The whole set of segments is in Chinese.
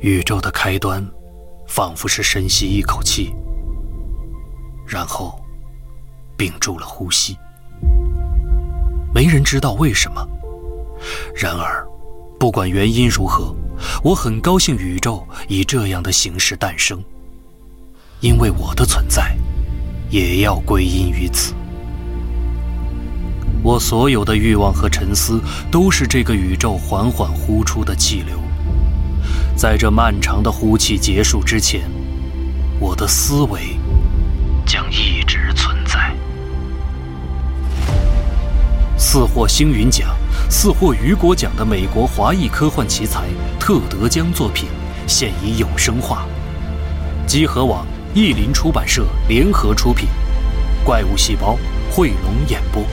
宇宙的开端，仿佛是深吸一口气，然后屏住了呼吸。没人知道为什么。然而，不管原因如何，我很高兴宇宙以这样的形式诞生，因为我的存在也要归因于此。我所有的欲望和沉思，都是这个宇宙缓缓呼出的气流。在这漫长的呼气结束之前，我的思维将一直存在。四获星云奖、四获雨果奖的美国华裔科幻奇才特德·江作品现已有声化。积禾网、译林出版社联合出品，《怪物细胞》汇龙演播。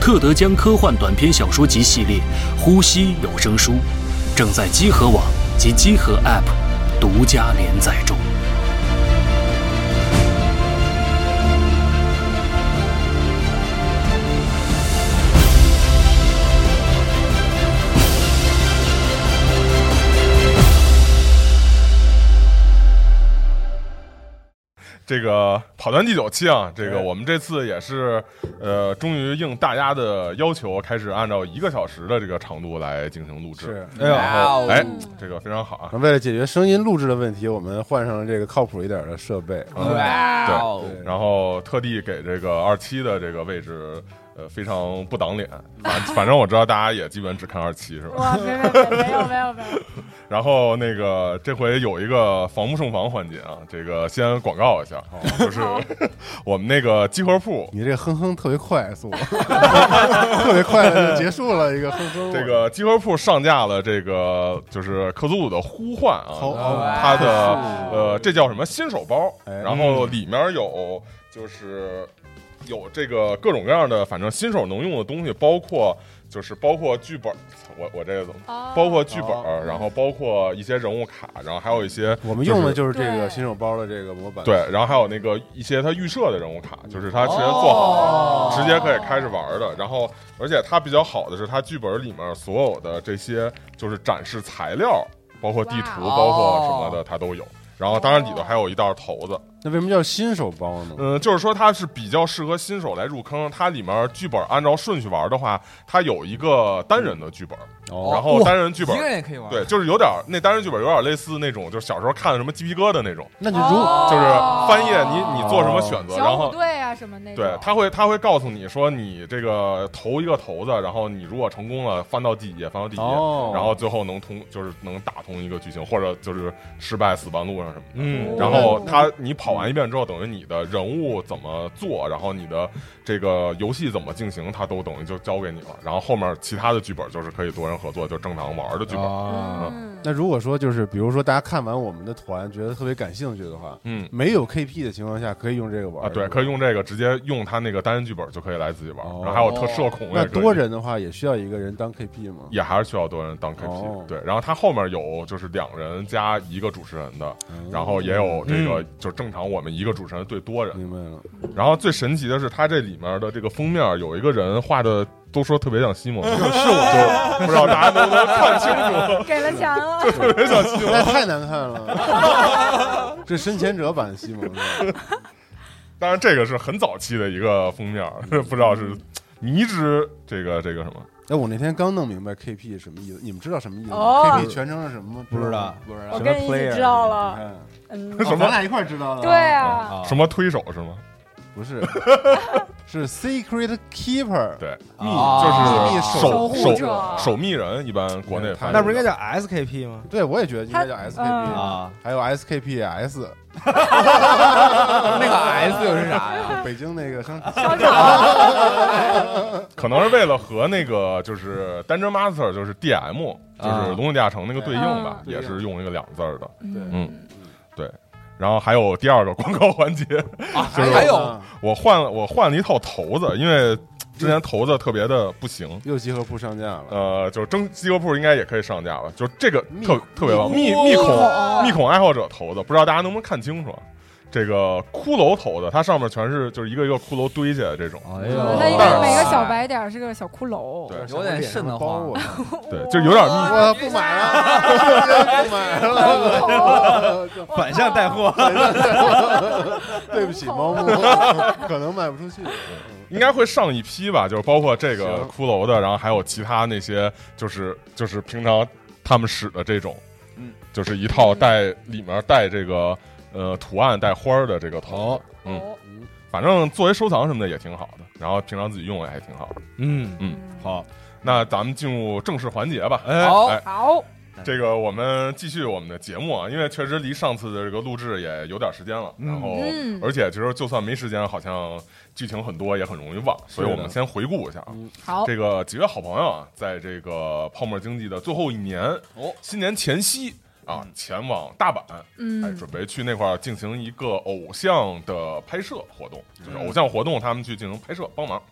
特德·江科幻短篇小说集系列《呼吸》有声书，正在积禾网及积禾 App 独家连载中。这个跑团第九期啊，这个我们这次也是，呃，终于应大家的要求，开始按照一个小时的这个长度来进行录制。是，哎呦，哎，这个非常好啊。为了解决声音录制的问题，我们换上了这个靠谱一点的设备。哇哦，对然后特地给这个二期的这个位置，呃，非常不挡脸。反 反正我知道大家也基本只看二期是吧？哇，没没没没有没有没有，然后那个这回有一个防不胜防环节啊，这个先广告一下，就是 我们那个集合铺你这哼哼特别快速，特别快的就结束了一个哼哼。这个集合铺上架了这个就是克苏鲁的呼唤好啊，它的呃这叫什么新手包，哎然后里面有就是有这个各种各样的反正新手能用的东西，包括就是包括剧本，我我这个怎么？哦包括剧本哦，然后包括一些人物卡，然后还有一些我们用的就是这个新手包的这个模板。对，然后还有那个一些它预设的人物卡，就是它直接做好了，直接可以开始玩的。然后，而且它比较好的是，它剧本里面所有的这些就是展示材料，包括地图，包括什么的，它都有。然后，当然里头还有一袋骰子。那为什么叫新手包呢？嗯，就是说它是比较适合新手来入坑。它里面剧本按照顺序玩的话，它有一个单人的剧本，哦然后单人剧本一个人也可以玩，对，就是有点那单人剧本有点类似那种，就是小时候看的什么鸡皮疙瘩那种。那就如就是翻页你你做什么选择，然后小虎队啊什么那种，对他会他会告诉你说你这个投一个骰子，然后你如果成功了翻到第几页，翻到第几页，哦然后最后能通就是能打通一个剧情，或者就是失败死半路上什么的。嗯然后他你跑完一遍之后，等于你的人物怎么做，然后你的这个游戏怎么进行，他都等于就交给你了。然后后面其他的剧本就是可以多人合作，就正常玩的剧本。啊，嗯，那如果说就是比如说大家看完我们的团觉得特别感兴趣的话，嗯没有 KP 的情况下可以用这个玩啊，对，可以用这个直接用他那个单人剧本就可以来自己玩，哦然后还有特社恐也那多人的话也需要一个人当 KP 吗？也还是需要多人当 KP，、哦对，然后他后面有就是两人加一个主持人的，嗯然后也有这个、就是正常我们一个主持人对多人，明白了，然后最神奇的是它这里面的这个封面有一个人画的都说特别像西蒙，是我就不知道大家能不能看清楚，给了钱了，特别像西蒙。那太难看了，这深潜者版的西蒙。是吧？当然这个是很早期的一个封面，不知道是迷之这个这个什么。哎，我那天刚弄明白 KP 什么意思，你们知道什么意思吗？哦？KP 全称是什么吗？不知道。不知我道，跟你一起知道了，嗯，哦咱俩一块儿知道的。对，啊，什么推手是吗？不是，是 Secret Keeper。对，秘啊秘密守守护守者。守密人，一般国内翻译那不是应该叫 SKP 吗？对，我也觉得应该叫 SKP，嗯。啊，还有 SKPS，那个 S 又是啥呀？北京那个商可能是为了和那个就是 Dungeon Master 就是 DM 就是龙井地下城那个对应吧，嗯也是用一个两字儿的。嗯，对，然后还有第二个广告环节，啊，就是还有啊我换了我换了一套头子，因为之前头子特别的不行。又集合铺上架了。呃，就是蒸集合铺应该也可以上架了，就这个特特别棒，密密密孔孔密孔爱好者头子，不知道大家能不能看清楚啊？这个骷髅头的，它上面全是就是一个一个骷髅堆起来这种，哎它一但是每个小白点是个小骷髅，对有点瘆得慌对，就有点密。我不买了，不买了，反向带货，对不起，猫木，可能卖不出去。应该会上一批吧，就是包括这个骷髅的，然后还有其他那些，就是就是平常他们使的这种，嗯，就是一套带里面带这个呃图案带花儿的这个头，嗯。哦反正作为收藏什么的也挺好的，然后平常自己用也还挺好的。嗯。嗯，好，那咱们进入正式环节吧。哎好。哎，好，这个我们继续我们的节目啊，因为确实离上次的这个录制也有点时间了，嗯。然后嗯。而且其实就算没时间，好像剧情很多也很容易忘，所以我们先回顾一下啊。好，这个几位好朋友啊，在这个泡沫经济的最后一年，哦，新年前夕啊，前往大阪，哎，嗯，准备去那块儿进行一个偶像的拍摄活动，就是嗯。偶像活动，他们去进行拍摄帮忙。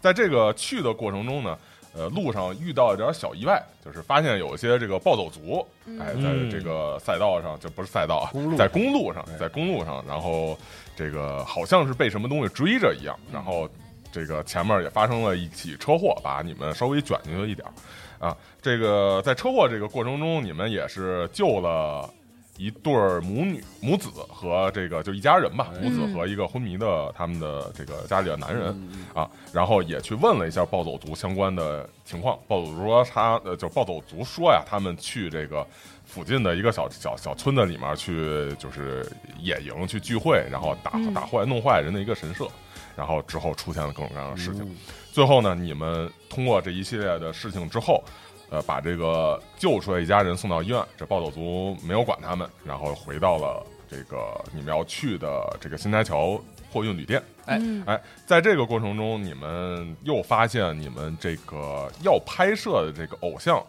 在这个去的过程中呢，呃，路上遇到一点小意外，就是发现有一些这个暴走族，哎，在嗯这个赛道上，就不是赛道在公路上，在公路上，然后这个好像是被什么东西追着一样，然后这个前面也发生了一起车祸，把你们稍微卷进去一点儿啊。这个在车祸这个过程中，你们也是救了。一对儿母女母子和这个就一家人吧，母子和一个昏迷的他们的这个家里的男人啊，然后也去问了一下暴走族相关的情况。暴走族说他呃，就暴走族说呀，他们去这个附近的一个小小小村子里面去，就是野营去聚会，然后打嗯打坏弄坏人的一个神社，然后之后出现了各种各样的事情。嗯最后呢，你们通过这一系列的事情之后，呃，把这个救出来一家人送到医院，这暴走族没有管他们，然后回到了这个你们要去的这个新台桥货运旅店。哎嗯哎，在这个过程中，你们又发现你们这个要拍摄的这个偶像，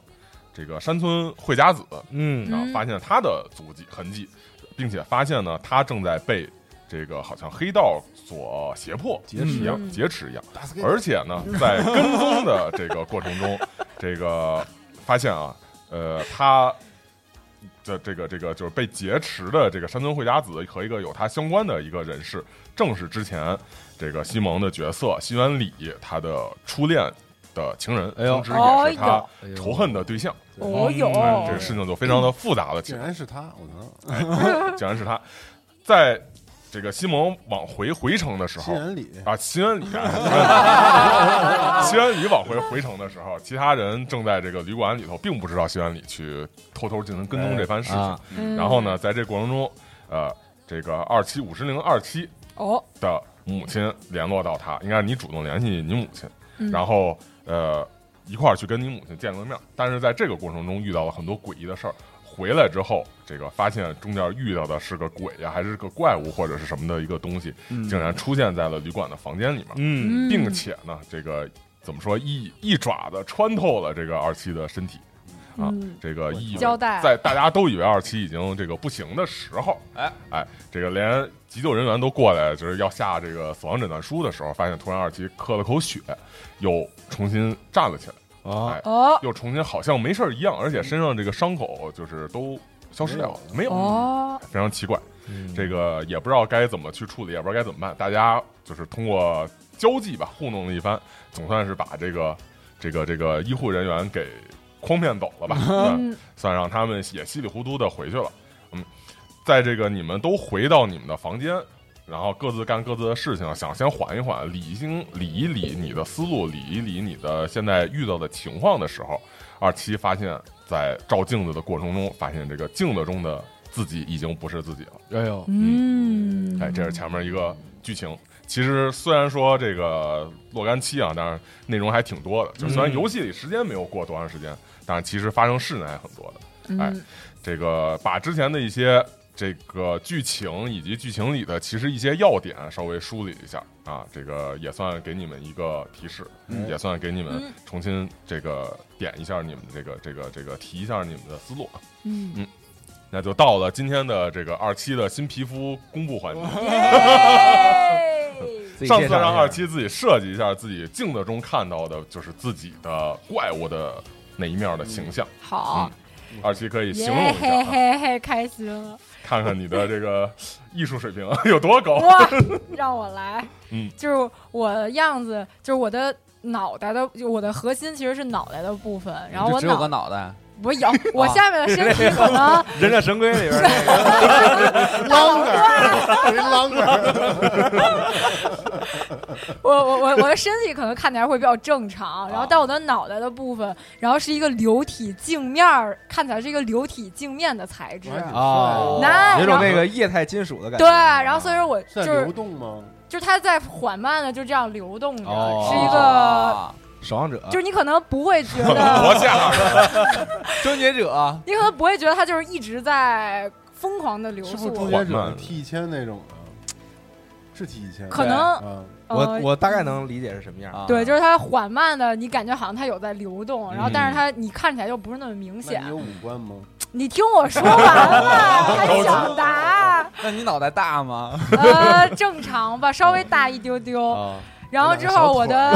这个山村惠家子，嗯然后嗯发现他的足迹痕迹，并且发现呢，他正在被这个好像黑道所胁迫劫持一样嗯劫持一样。而且呢，在跟踪的这个过程中，这个发现啊，呃，他的这个这个就是被劫持的这个山村惠佳子和一个有他相关的一个人士，正是之前这个西蒙的角色西园里他的初恋的情人，同时也是他仇恨的对象。哦有嗯这个事情就非常的复杂了起竟。然是他，我操！竟然是他，在这个西蒙往回回城的时候新人里啊，西安里啊，西安里往回回城的时候，其他人正在这个旅馆里头，并不知道西安里去偷偷进行跟踪这番事情。啊嗯然后呢，在这过程中，呃，这个二七五十零二七哦，的母亲联络到他，应该是你主动联系你母亲，嗯然后呃一块儿去跟你母亲见了面。但是在这个过程中遇到了很多诡异的事儿。回来之后，这个发现中间遇到的是个鬼呀、还是个怪物或者是什么的一个东西，竟然出现在了旅馆的房间里面，并且呢，这个怎么说一一爪子穿透了这个二七的身体。啊嗯，这个一交代在大家都以为二七已经这个不行的时候，哎哎，这个连急救人员都过来，就是要下这个死亡诊断书的时候，发现突然二七咳了口血，又重新站了起来，啊哎，哦又重新好像没事儿一样，而且身上这个伤口就是都消失掉了，没有，哦，非常奇怪。嗯这个也不知道该怎么去处理，也不知道该怎么办。大家就是通过交际吧，糊弄了一番，总算是把这个这个这个医护人员给诓骗走了吧，嗯嗯算让他们也稀里糊涂的回去了。嗯，在这个你们都回到你们的房间，然后各自干各自的事情，想先缓一缓，理清理一理你的思路，理一理你的现在遇到的情况的时候，二七发现，在照镜子的过程中，发现这个镜子中的自己已经不是自己了。哎呦，嗯，哎，这是前面一个剧情。其实虽然说这个若干期啊，但是内容还挺多的。就虽然嗯游戏里时间没有过多长时间，但是其实发生事呢还很多的。哎嗯这个把之前的一些这个剧情以及剧情里的其实一些要点稍微梳理一下啊，这个也算给你们一个提示，也算给你们嗯重新这个点一下你们这个这个这个提一下你们的思路。嗯嗯，那就到了今天的这个二期的新皮肤公布环节。上次让二期自己设计一下自己镜子中看到的，就是自己的怪物的那一面的形象。好，二七可以形容一下啊，嘿嘿，开心了！看看你的这个 艺术水平 有多高。哇，让我来，嗯，就是我的样子，就是我的脑袋的，就我的核心其实是脑袋的部分，然后我就只有个脑脑袋，我有，我下面的身体可能忍者神龟里边那个，啷个，一啷个，我我我我的身体可能看起来会比较正常，然后但我的脑袋的部分，然后是一个流体镜面儿，看起来是一个流体镜面的材质。哦那有种那个液态金属的感觉。对，然后所以说我就是流动吗？就是它在缓慢的就这样流动着，哦是一个，守望者，就是你可能不会觉多得！终结者，你可能不会觉得它就是一直在疯狂的流是不是速终，结者 T 一千那种的？可能啊，我呃我大概能理解是什么样。啊对，就是它缓慢的，你感觉好像它有在流动，然后嗯但是它你看起来又不是那么明显你。有五官吗？你听我说完了，还想答？那你脑袋大吗？呃，正常吧，稍微大一丢丢。啊，然后之后我的，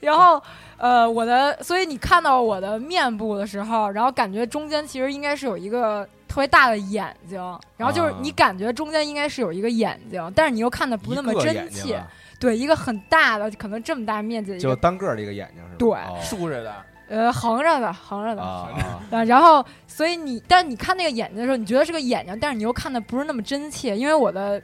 然后呃，我的，所以你看到我的面部的时候，然后感觉中间其实应该是有一个特别大的眼睛，然后就是啊你感觉中间应该是有一个眼睛，但是你又看的不那么真切，对，一个很大的，可能这么大面积就，单个儿的一个眼睛是吧？对哦竖着的呃，横着的，横着的。啊啊，然后，所以你，但你看那个眼睛的时候，你觉得是个眼睛，但是你又看的不是那么真切，因为我的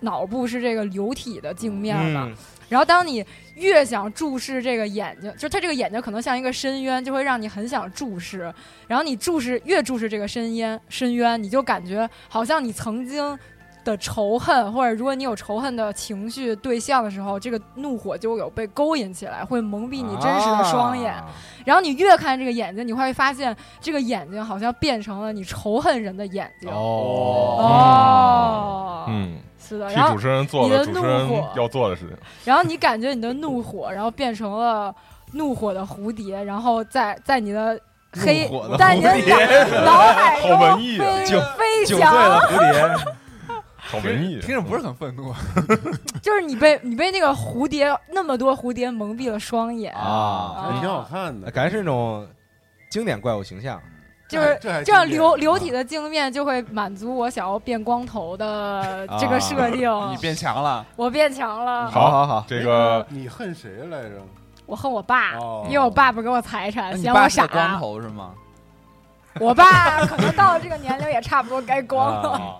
脑部是这个流体的镜面嘛。嗯然后，当你越想注视这个眼睛，就是它这个眼睛可能像一个深渊，就会让你很想注视。然后你注视越注视这个深渊，深渊，你就感觉好像你曾经的仇恨，或者如果你有仇恨的情绪对象的时候，这个怒火就有被勾引起来，会蒙蔽你真实的双眼。啊然后你越看这个眼睛，你会发现这个眼睛好像变成了你仇恨人的眼睛。哦，哦，嗯，是的。然后替主，持人做你的了主持人怒火要做的事情。然后你感觉你的怒火，然后变成了怒火的蝴蝶，然后在在你的黑在你的脑脑海 好中文艺啊飞九飞九岁的翔，蝴蝶，好文艺，听着不是很愤怒就是你被你被那个蝴蝶那么多蝴蝶蒙蔽了双眼啊挺好看的，感觉是那种经典怪物形象。就是这样流流体的镜面就会满足我想要变光头的这个设定。你变强了，我变强了，好好好，这个你恨谁来着？我恨我爸，哦因为我爸不给我财产，嫌我傻。光头是吗？我爸可能到了这个年龄也差不多该光了。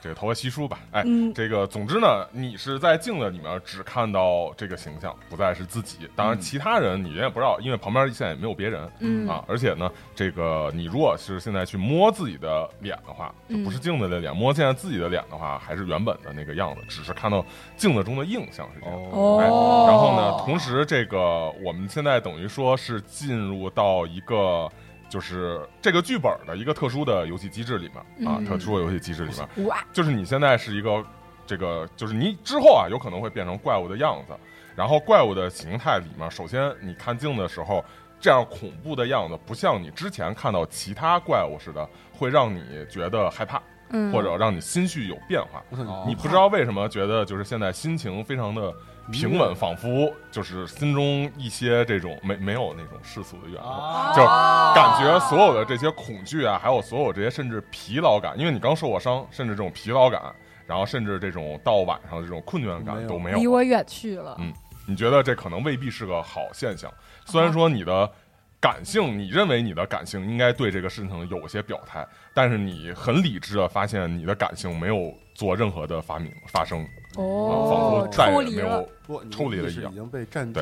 啊这个头发稀疏吧，哎，嗯，这个总之呢，你是在镜子里面只看到这个形象，不再是自己。当然，嗯其他人你也不知道，因为旁边现在也没有别人嗯啊。而且呢，这个你如果是现在去摸自己的脸的话，就嗯不是镜子的脸，摸现在自己的脸的话，还是原本的那个样子，只是看到镜子中的印象是这样。哦哎，然后呢，同时这个我们现在等于说是进入到一个。就是这个剧本的一个特殊的游戏机制里面啊，嗯特殊的游戏机制里面，就是你现在是一个这个，就是你之后啊，有可能会变成怪物的样子。然后怪物的形态里面，首先你看镜的时候，这样恐怖的样子，不像你之前看到其他怪物似的，会让你觉得害怕，嗯，或者让你心绪有变化。哦你不知道为什么觉得就是现在心情非常的平稳，仿佛就是心中一些这种没没有那种世俗的怨恨。啊就感觉所有的这些恐惧啊，还有所有这些甚至疲劳感，因为你刚受过伤，甚至这种疲劳感，然后甚至这种到晚上的这种困倦感都没有。离我远去了。嗯你觉得这可能未必是个好现象？虽然说你的感性，你认为你的感性应该对这个事情有些表态，但是你很理智的发现你的感性没有做任何的发明发生，啊仿哦佛，再抽离了也没有。抽离了一样。已经被占据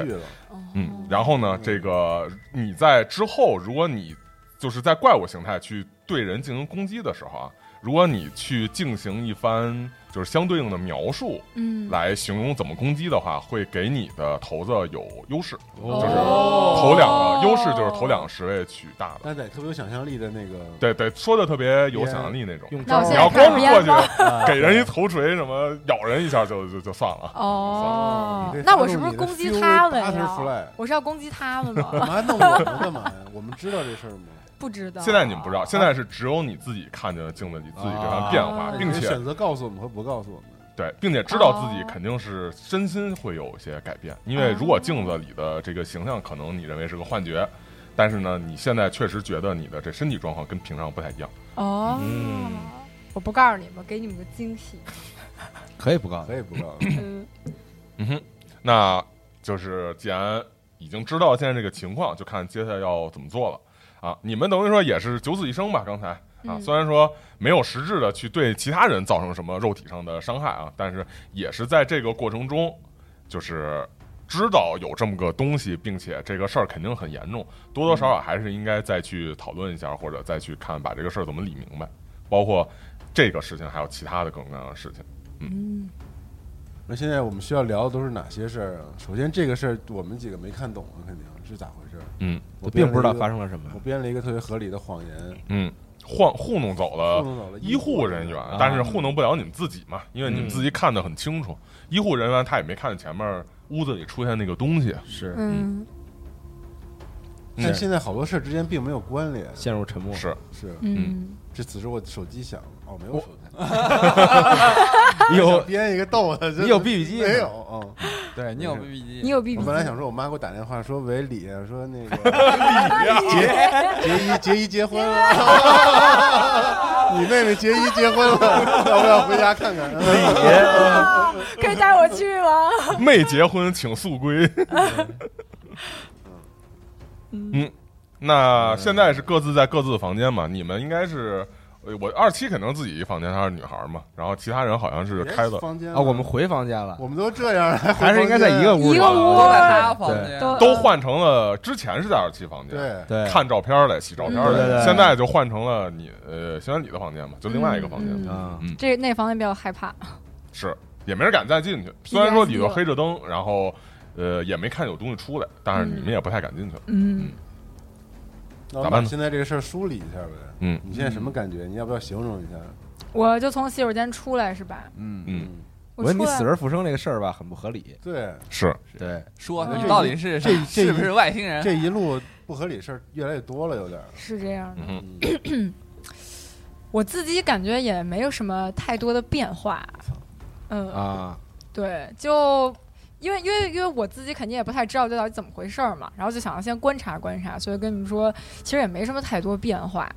嗯，然后呢，这个你在之后，如果你就是在怪物形态去对人进行攻击的时候啊，如果你去进行一番就是相对应的描述嗯，来形容怎么攻击的话，会给你的骰子有优势，哦就是头两个优势就是头两个十位取大的。但得特别有想象力的那个，对对，说的特别有想象力那种。用那我招你要现在开光是过去给人一头锤，什么咬人一下就就就算了。哦那我是不是攻击他们呀 Butterfly？我是要攻击他们吗？干嘛弄我们干嘛呀？我们知道这事儿吗？不知道。现在你们不知道，现在是只有你自己看见了镜子里自己这番变化那，并且选择告诉我们和不告诉我们。对，并且知道自己肯定是身心会有一些改变，因为如果镜子里的这个形象可能你认为是个幻觉，但是呢，你现在确实觉得你的这身体状况跟平常不太一样。哦，嗯。我不告诉你们，给你们个惊喜。可以不告诉可以不告诉嗯，嗯哼，那就是既然已经知道现在这个情况，就看接下来要怎么做了啊！你们等于说也是九死一生吧？刚才啊，嗯虽然说没有实质的去对其他人造成什么肉体上的伤害啊，但是也是在这个过程中，就是知道有这么个东西，并且这个事儿肯定很严重，多多少少还是应该再去讨论一下，或者再去看把这个事儿怎么理明白，包括这个事情，还有其他的各种各样的事情。嗯那现在我们需要聊的都是哪些事儿啊？首先，这个事儿我们几个没看懂啊，肯定是咋回事？嗯我并不知道发生了什么我。编了一个特别合理的谎言，嗯，晃糊弄走了糊弄走了医护人员，啊但是糊弄不了你们自己嘛，因为你们自己看得很清楚，医护人员他也没看见前面屋子里出现那个东西，是嗯但现在好多事儿之间并没有关联。陷入沉默。是是，嗯，这此时我手机响了，哦，没有手机，你 有编一个逗的，你有 BB 机吗没有？嗯，对你有没事 BB 机，你有 B B 我本来想说，我妈给我打电话说，为，李，说那个杰杰一杰一结婚了，你妹妹杰一结婚了，要不要回家看看？可以带我去吗？没结婚请速归。嗯，那现在是各自在各自的房间嘛？你们应该是，呃我二期肯定自己一房间，她是女孩嘛，然后其他人好像是开的，房间啊，我们回房间了，我们都这样了，还 还是应该在一个屋。一个屋都在他房间，都都换成了之前是在二期房间，对。对，看照片来洗照片来，现在就换成了你呃邢安里的房间嘛，就另外一个房间，嗯啊，这那房间比较害怕。是也没人敢再进去。虽然说里头黑着灯，然后呃也没看有东西出来，但是你们也不太敢进去了。嗯，那我咋办呢现在这个事儿梳理一下呗。嗯你现在什么感觉？你要不要形容一下？我就从洗手间出来是吧？嗯，嗯，我觉得你来死而复生这个事儿吧，很不合理。对，是对，这说你到底是这这 是不是外星人？这一路不合理事儿越来越多了，有点儿。是这样的。嗯嗯我自己感觉也没有什么太多的变化。嗯，啊，对，就因为因为因为我自己肯定也不太知道这到底怎么回事儿嘛，然后就想要先观察观察，所以跟你们说，其实也没什么太多变化。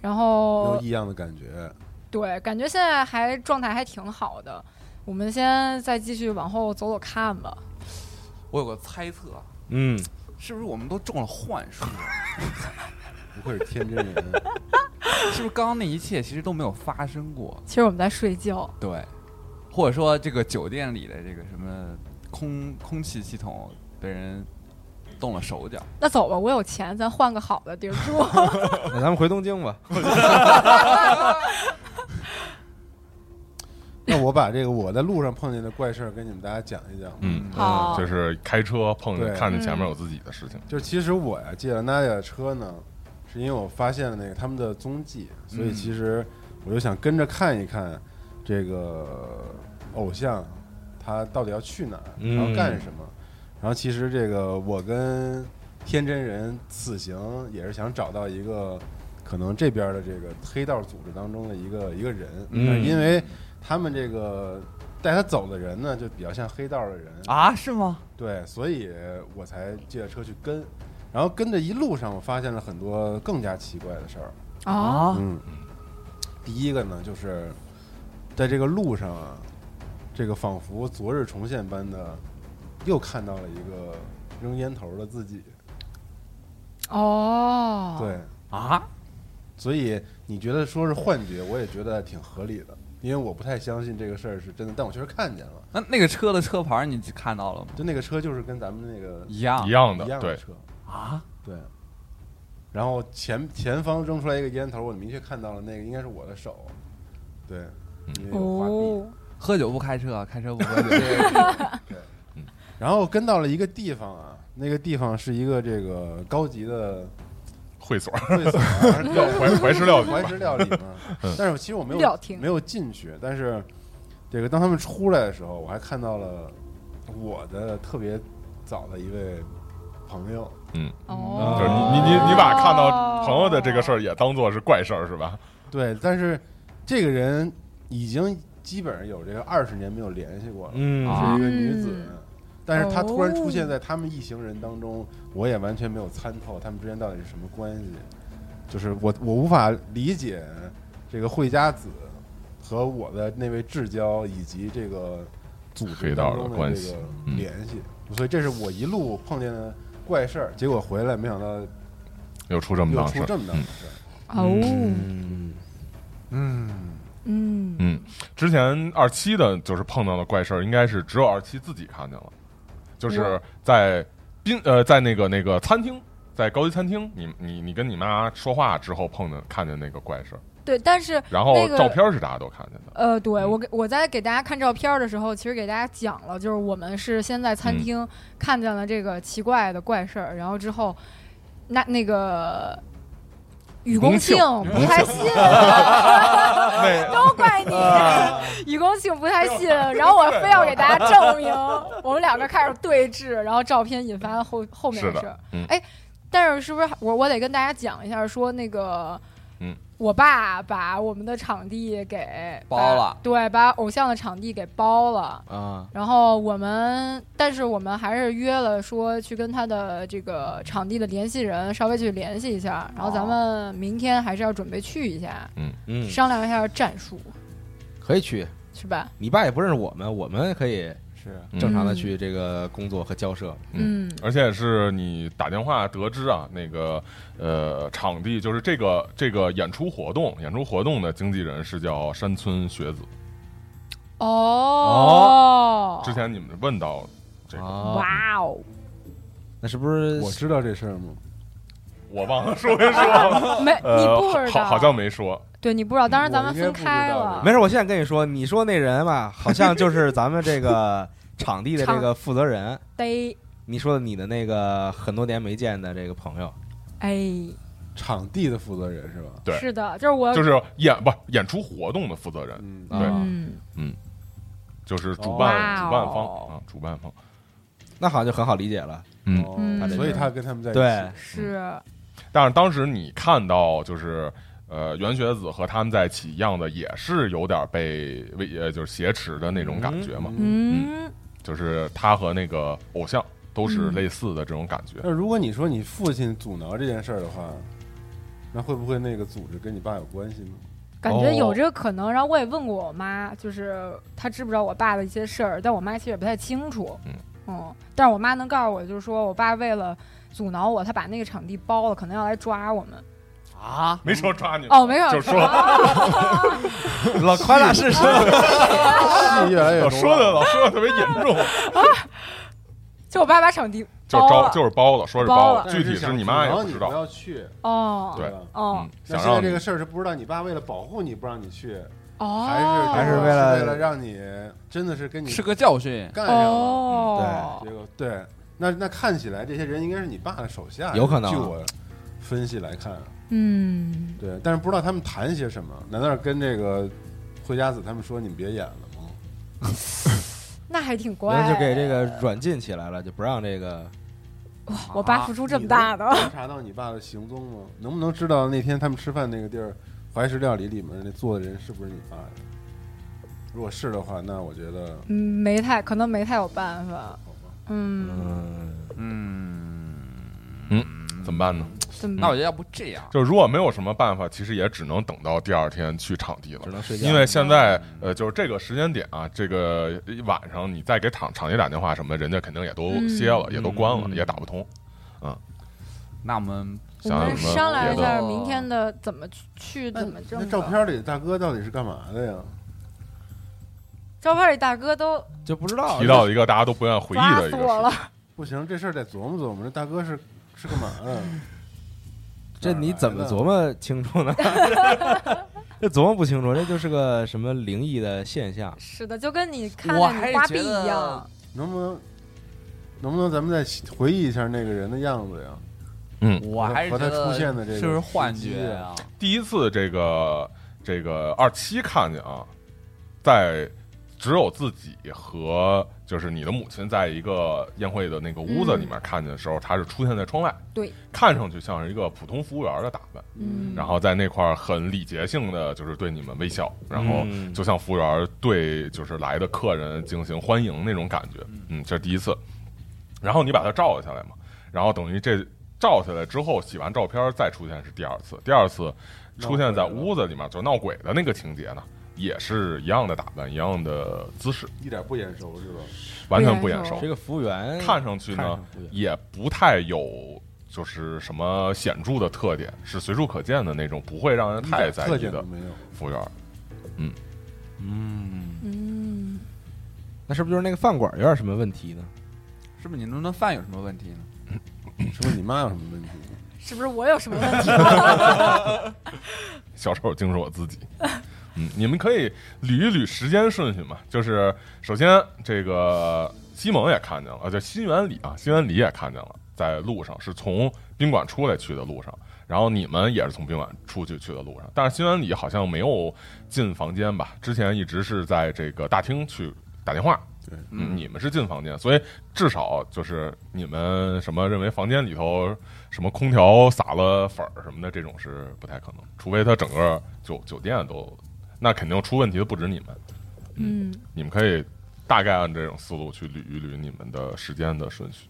然后有异样的感觉。对，感觉现在还状态还挺好的。我们先再继续往后走走看吧。我有个猜测，嗯，是不是我们都中了幻术？不愧是天真人 是不是刚刚那一切其实都没有发生过？其实我们在睡觉，对，或者说这个酒店里的这个什么空空气系统被人动了手脚？那走吧，我有钱，咱换个好的地儿住。那咱们回东京吧。那我把这个我在路上碰见的怪事儿跟你们大家讲一讲。嗯，好就是开车碰见看见前面有自己的事情。就是其实我呀借了娜姐的车呢，是因为我发现了那个他们的踪迹，所以其实我就想跟着看一看这个偶像他到底要去哪儿，嗯然后干什么。然后其实这个我跟天真人此行也是想找到一个可能这边的这个黑道组织当中的一个一个人，嗯。因为他们这个带他走的人呢，就比较像黑道的人。啊，是吗？对，所以我才借着车去跟，然后跟着一路上，我发现了很多更加奇怪的事儿。啊，嗯，第一个呢，就是在这个路上啊，这个仿佛昨日重现般的，又看到了一个扔烟头的自己。哦，，对，啊，所以你觉得说是幻觉，我也觉得挺合理的，因为我不太相信这个事儿是真的，但我确实看见了。那那个车的车牌你看到了吗？就那个车就是跟咱们那个一样一样的对一样的车。啊？对，然后前前方扔出来一个烟头，我明确看到了那个应该是我的手，对，因为有花臂。哦，喝酒不开车，开车不喝酒。对然后跟到了一个地方啊，那个地方是一个这个高级的会所，会所 啊，怀怀石料理怀石料理嘛。嗯。但是其实我没有亭。没有进去，但是这个当他们出来的时候，我还看到了我的特别早的一位朋友，嗯，哦，就是你你你你把看到朋友的这个事儿也当做是怪事儿是吧？对，但是这个人已经基本上有这个二十年没有联系过了，是一个女子。嗯。但是她突然出现哦在他们一行人当中，我也完全没有参透他们之间到底是什么关系，就是我我无法理解这个惠家子和我的那位至交以及这个组织黑道的当中关系这个嗯。联系，所以这是我一路碰见的怪事儿，结果回来没想到又出这么又档事儿。出这么大的事儿。哦，嗯，嗯，嗯嗯，之前二七的就是碰到的怪事儿，应该是只有二七自己看见了，就是在宾呃在那个那个餐厅，在高级餐厅，你你你跟你妈说话之后碰见看见那个怪事儿，对，但是然后照片是大家都看见的，呃，对嗯。我给我在给大家看照片的时候，其实给大家讲了，就是我们是先在餐嗯。厅看见了这个奇怪的怪事儿，然后之后那那个雨公 庆不太信，都怪你，雨公庆不太信，然后我非要给大家证明，我们两个开始对峙，然后照片引发了后后面的事哎，但是是不是我我得跟大家讲一下，说那个，嗯，我爸把我们的场地给包了对，把偶像的场地给包了。嗯，然后我们，但是我们还是约了说去跟他的这个场地的联系人稍微去联系一下，然后咱们明天还是要准备去一下，嗯，商量一下战术，可以去。是吧？你爸也不认识我们，我们可以正常的去这个工作和交涉。嗯嗯而且是你打电话得知啊，那个呃场地就是这个这个演出活动，演出活动的经纪人是叫山村学子。哦，之前你们问到这个，啊，哇哦，那是不是我知道这事儿吗？我忘了说没说，没你呃，不知道，好好像没说。对你不知道，当然咱们分开了，没事？我现在跟你说，你说那人吧，好像就是咱们这个场地的这个负责人。对。你说的你的那个很多年没见的这个朋友，哎，场地的负责人是吧？对。是的，就是我就是演不演出活动的负责人，对。嗯。嗯，就是主办、哦。主办方啊，主办方。那好像就很好理解了。嗯。所以他跟他们在一起。对，是。但是当时你看到就是呃袁学子和他们在一起一样的，也是有点被为呃就是挟持的那种感觉嘛，嗯，就是他和那个偶像都是嗯类似的这种感觉。那如果你说你父亲阻挠这件事儿的话，那会不会那个组织跟你爸有关系呢？感觉有这个可能。然后我也问过我妈，就是她知不知道我爸的一些事儿，但我妈其实也不太清楚。嗯但是我妈能告诉我，就是说我爸为了阻挠我，他把那个场地包了，可能要来抓我们。啊，没说抓你哦，没有，就说。老夸大事实。戏 越来越多。老说的老说的特别严重，就我爸把场地就招包了。就是包了，说是包了。具体是你妈也不不知道。要去，哦，对。吧？哦。嗯，那现在想让你这个事儿是不知道你爸为了保护你不让你去，哦，还是还是为为了为了让你真的是跟你是个教训。干上了？哦，结果对，那那看起来这些人应该是你爸的手下，有可能。据我分析来看，嗯，对，但是不知道他们谈些什么？难道是跟这个惠家子他们说你们别演了吗？那还挺乖。然后就给这个软禁起来了，就不让这个我爸付出这么大的，能查到你爸的行踪吗？能不能知道那天他们吃饭那个地儿，怀石料理里面那坐的人是不是你爸呀？如果是的话，那我觉得嗯，没太可能没太有办法。嗯，嗯，嗯怎么办呢？怎么那我觉得要不这样，就如果没有什么办法，其实也只能等到第二天去场地了只。能睡觉。因为现在呃，就是这个时间点啊，这个晚上你再给场场地打电话什么的，人家肯定也都歇了，嗯也都关了，嗯也打不通。嗯那我们我们想想什么商量一别的下明天的怎么去去怎么挣那。照片里大哥到底是干嘛的呀？照片里大哥都就不知道提到一个大家都不愿意回忆抓的一个事。不行，这事儿得琢磨琢磨。这大哥是是个嘛的？这你怎么琢磨清楚呢？这琢磨不清楚，这就是个什么灵异的现象。是的，就跟你看我还见你花臂一样。能不能能不能咱们再回忆一下那个人的样子呀？嗯，我还是觉和他出现得的这个是不是幻觉啊？第一次这个这个二七看见啊，在只有自己和就是你的母亲在一个宴会的那个屋子里面看见的时候，她是出现在窗外，对，看上去像是一个普通服务员的打扮，嗯，然后在那块儿很礼节性的就是对你们微笑，然后嗯就像服务员对就是来的客人进行欢迎那种感觉，嗯，这是第一次。然后你把它照下来嘛，然后等于这照下来之后，洗完照片再出现是第二次，第二次出现在屋子里面就闹鬼的那个情节呢，也是一样的打扮，一样的姿势，一点不眼熟是吧？完全不眼熟。这个服务员看上去呢不也不太有就是什么显著的特点，是随处可见的那种，不会让人太在意的没有。服务员。嗯，嗯，那是不是就是那个饭馆有点什么问题呢？是不是你弄顿饭 有什么问题呢？是不是你妈有什么问题？是不是我有什么问题？小丑竟是我自己。嗯，你们可以捋一捋时间顺序嘛。就是首先这个西蒙也看见了，啊，就新源里啊，新源里也看见了，在路上是从宾馆出来去的路上，然后你们也是从宾馆出去去的路上，但是新源里好像没有进房间吧？之前一直是在这个大厅去打电话。对，嗯，你们是进房间，所以至少就是你们什么认为房间里头什么空调撒了粉儿什么的，这种是不太可能，除非他整个酒酒店都，那肯定出问题的不止你们。嗯，你们可以大概按这种思路去捋一捋你们的时间的顺序。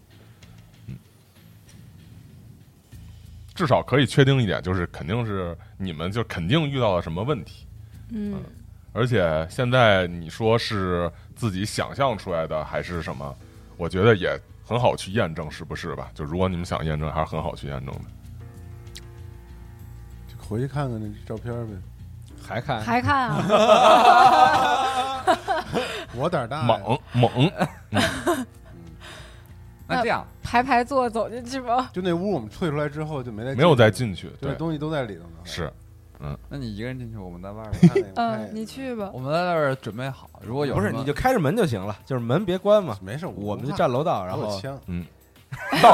嗯，至少可以确定一点，就是肯定是你们就肯定遇到了什么问题。嗯，而且现在你说是自己想象出来的还是什么？我觉得也很好去验证，是不是吧？就如果你们想验证，还是很好去验证的。就回去看看那照片呗。还看还看啊？我胆儿大呀，猛猛，那这样，排排坐走进去吧。就那屋我们退出来之后就没再没有再进进去，对，东西都在里头呢。是嗯那你一个人进去，我们在外边。嗯，你去吧我。们在外边准备好，如果有不是你就开着门就行了，就是门别关嘛。没事，我们就站楼道，然后枪，到，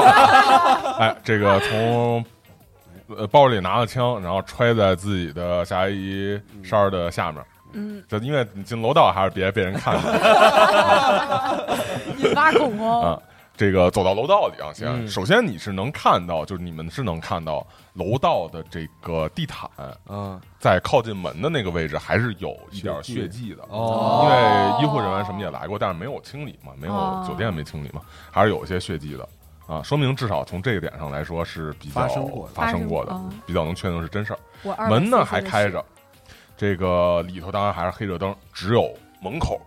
哎，这个从呃包里拿了枪，然后揣在自己的夏威夷衫儿的下面，嗯，就因为你进楼道还是别被人看见 引发恐慌啊。。这个走到楼道里啊，先、嗯首先你是能看到，就是你们是能看到楼道的这个地毯，嗯在靠近门的那个位置还是有一点血血迹的。哦因为医护人员什么也来过，但是没有清理嘛，没有哦酒店没清理嘛，还是有一些血迹的啊，说明至少从这个点上来说是比较发生过的发生过的比较能确定是真事儿。门呢还开着，这个里头当然还是黑着灯，只有门口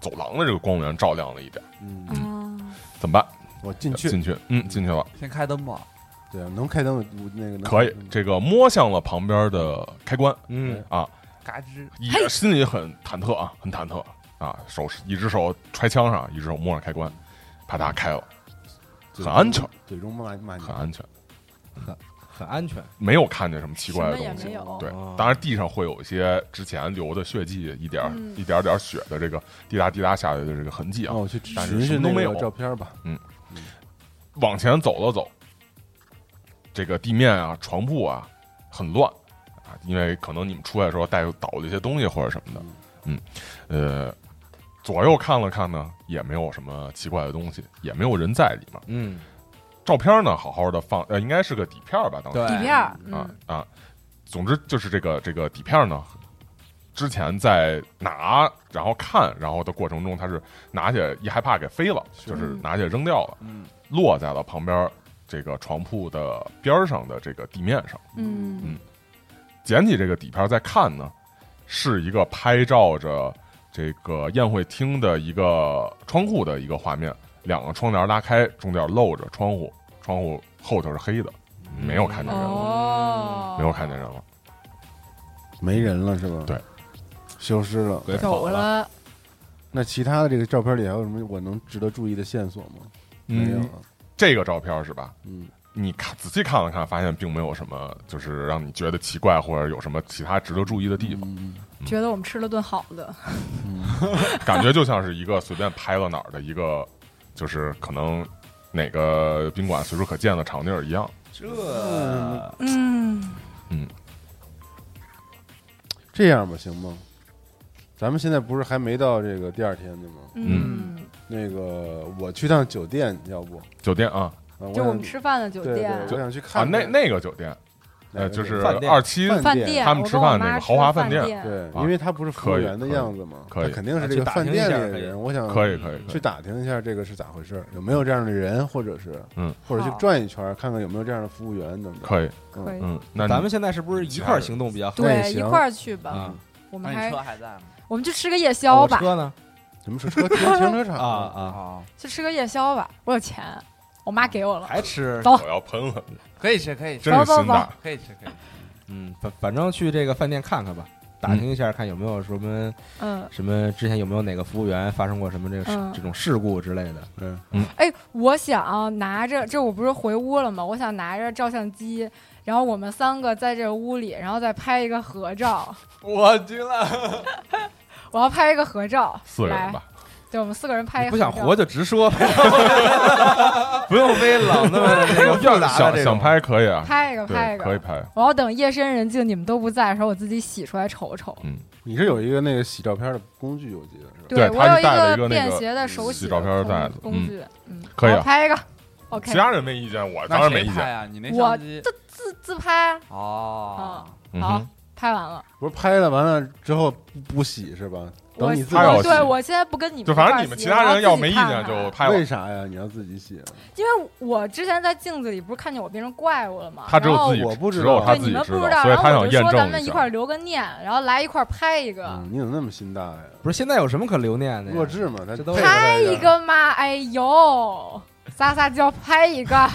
走廊的这个光源照亮了一点，嗯，啊，怎么办？我进去，进去，嗯，进去了，先开灯吧。对，能开灯，那个可以。这个摸向了旁边的开关嗯啊，嘎吱，也心里很忐忑啊，很忐忑啊，手是一只手揣枪上，一只手摸上开关，啪嗒开了，嘴很安全，很安全，很很安全。没有看见什么奇怪的东西。对哦，当然地上会有一些之前流的血迹，一点一点点血的这个滴答滴答下来的这个痕迹啊。我去但是寻寻那个什么都没有。照片吧。嗯。往前走了走，这个地面啊、床铺啊很乱啊，因为可能你们出来的时候带倒了一些东西或者什么的，嗯，呃，左右看了看呢，也没有什么奇怪的东西，也没有人在里面。嗯照片呢，好好的放，呃，应该是个底片吧，当时底片儿，啊嗯，啊，总之就是这个这个底片呢，之前在拿然后看然后的过程中，他是拿起来一害怕给飞了，就是拿起来扔掉了。嗯，落在了旁边这个床铺的边上的这个地面上。嗯捡起这个底片再看呢，是一个拍照着这个宴会厅的一个窗户的一个画面，两个窗帘拉开，中间露着窗户，窗户后头是黑的，没有看见人了，哦，没有看见人了。没人了是吧？对，消失了。鬼走了。那其他的这个照片里还有什么我能值得注意的线索吗？没有嗯，了。这个照片是吧？嗯，你看仔细看了看，发现并没有什么，就是让你觉得奇怪或者有什么其他值得注意的地方，嗯觉得我们吃了顿好的，感觉就像是一个随便拍到哪儿的一个，就是可能哪个宾馆随处可见的场地儿一样。这嗯嗯，这样吧，行吗？咱们现在不是还没到这个第二天呢吗？嗯，那个我去趟酒店，要不？酒店啊啊就我们吃饭的酒店，我想去啊，看那那个酒店，呃，就是二期饭饭店，他们吃饭那个豪华饭店对，啊因为他不是服务员的样子嘛，可以他肯定是这个饭店里的人。我想可以可以，去打听一下这个是咋回事，有没有这样的人，或者是嗯，或者去转一圈，看看有没有这样的服务员等等。可以，可以，嗯，那咱们现在是不是一块儿行动比较好？对，一块儿去吧。我们还车还在吗？我们去吃个夜宵吧，车呢？什么是车停停车场啊啊，啊，去吃个夜宵吧。我有钱，我妈给我了。还吃？走我要喷了，可以吃，可以吃，真是。可以吃，可以吃。嗯，反反正去这个饭店看看吧，打听一下，看有没有什么嗯，什么之前有没有哪个服务员发生过什么这个这种事故之类的。嗯，哎，我想拿着，这我不是回屋了吗？我想拿着照相机，然后我们三个在这屋里，然后再拍一个合照。我惊了，我要拍一个合照，四人吧，对，我们四个人拍一个不。想活就直说，不用非老那么那个复杂想想。拍可以啊，拍一个，拍，一个。可以拍，我要等夜深人静，你们都不在的时候，我自己洗出来瞅瞅。你是有一个那个洗照片的工具，我记得是吧？对我有他是带了一个便携的手洗洗照片的袋子嗯工具，嗯，可以拍一个，OK，其他人没意见，我当然没意见。谁拍呀？你那我相机自自拍，哦，好拍完了。不是拍了完了之后不不洗是吧？我等你自己对我现在不跟你们就反正你们其他人要没意见就拍了，为啥呀？你要自己洗？因为我之前在镜子里不是看见我变成怪物了吗？他只有然后自己我不知道对你他自己知们不知道，所以然后我就他想验说咱们。一块儿留个念，然后来一块儿拍一个，嗯，你怎么那么心大呀？不是现在有什么可留念的呀？弱智嘛，他这都拍一个嘛！哎呦，撒撒娇，拍一个，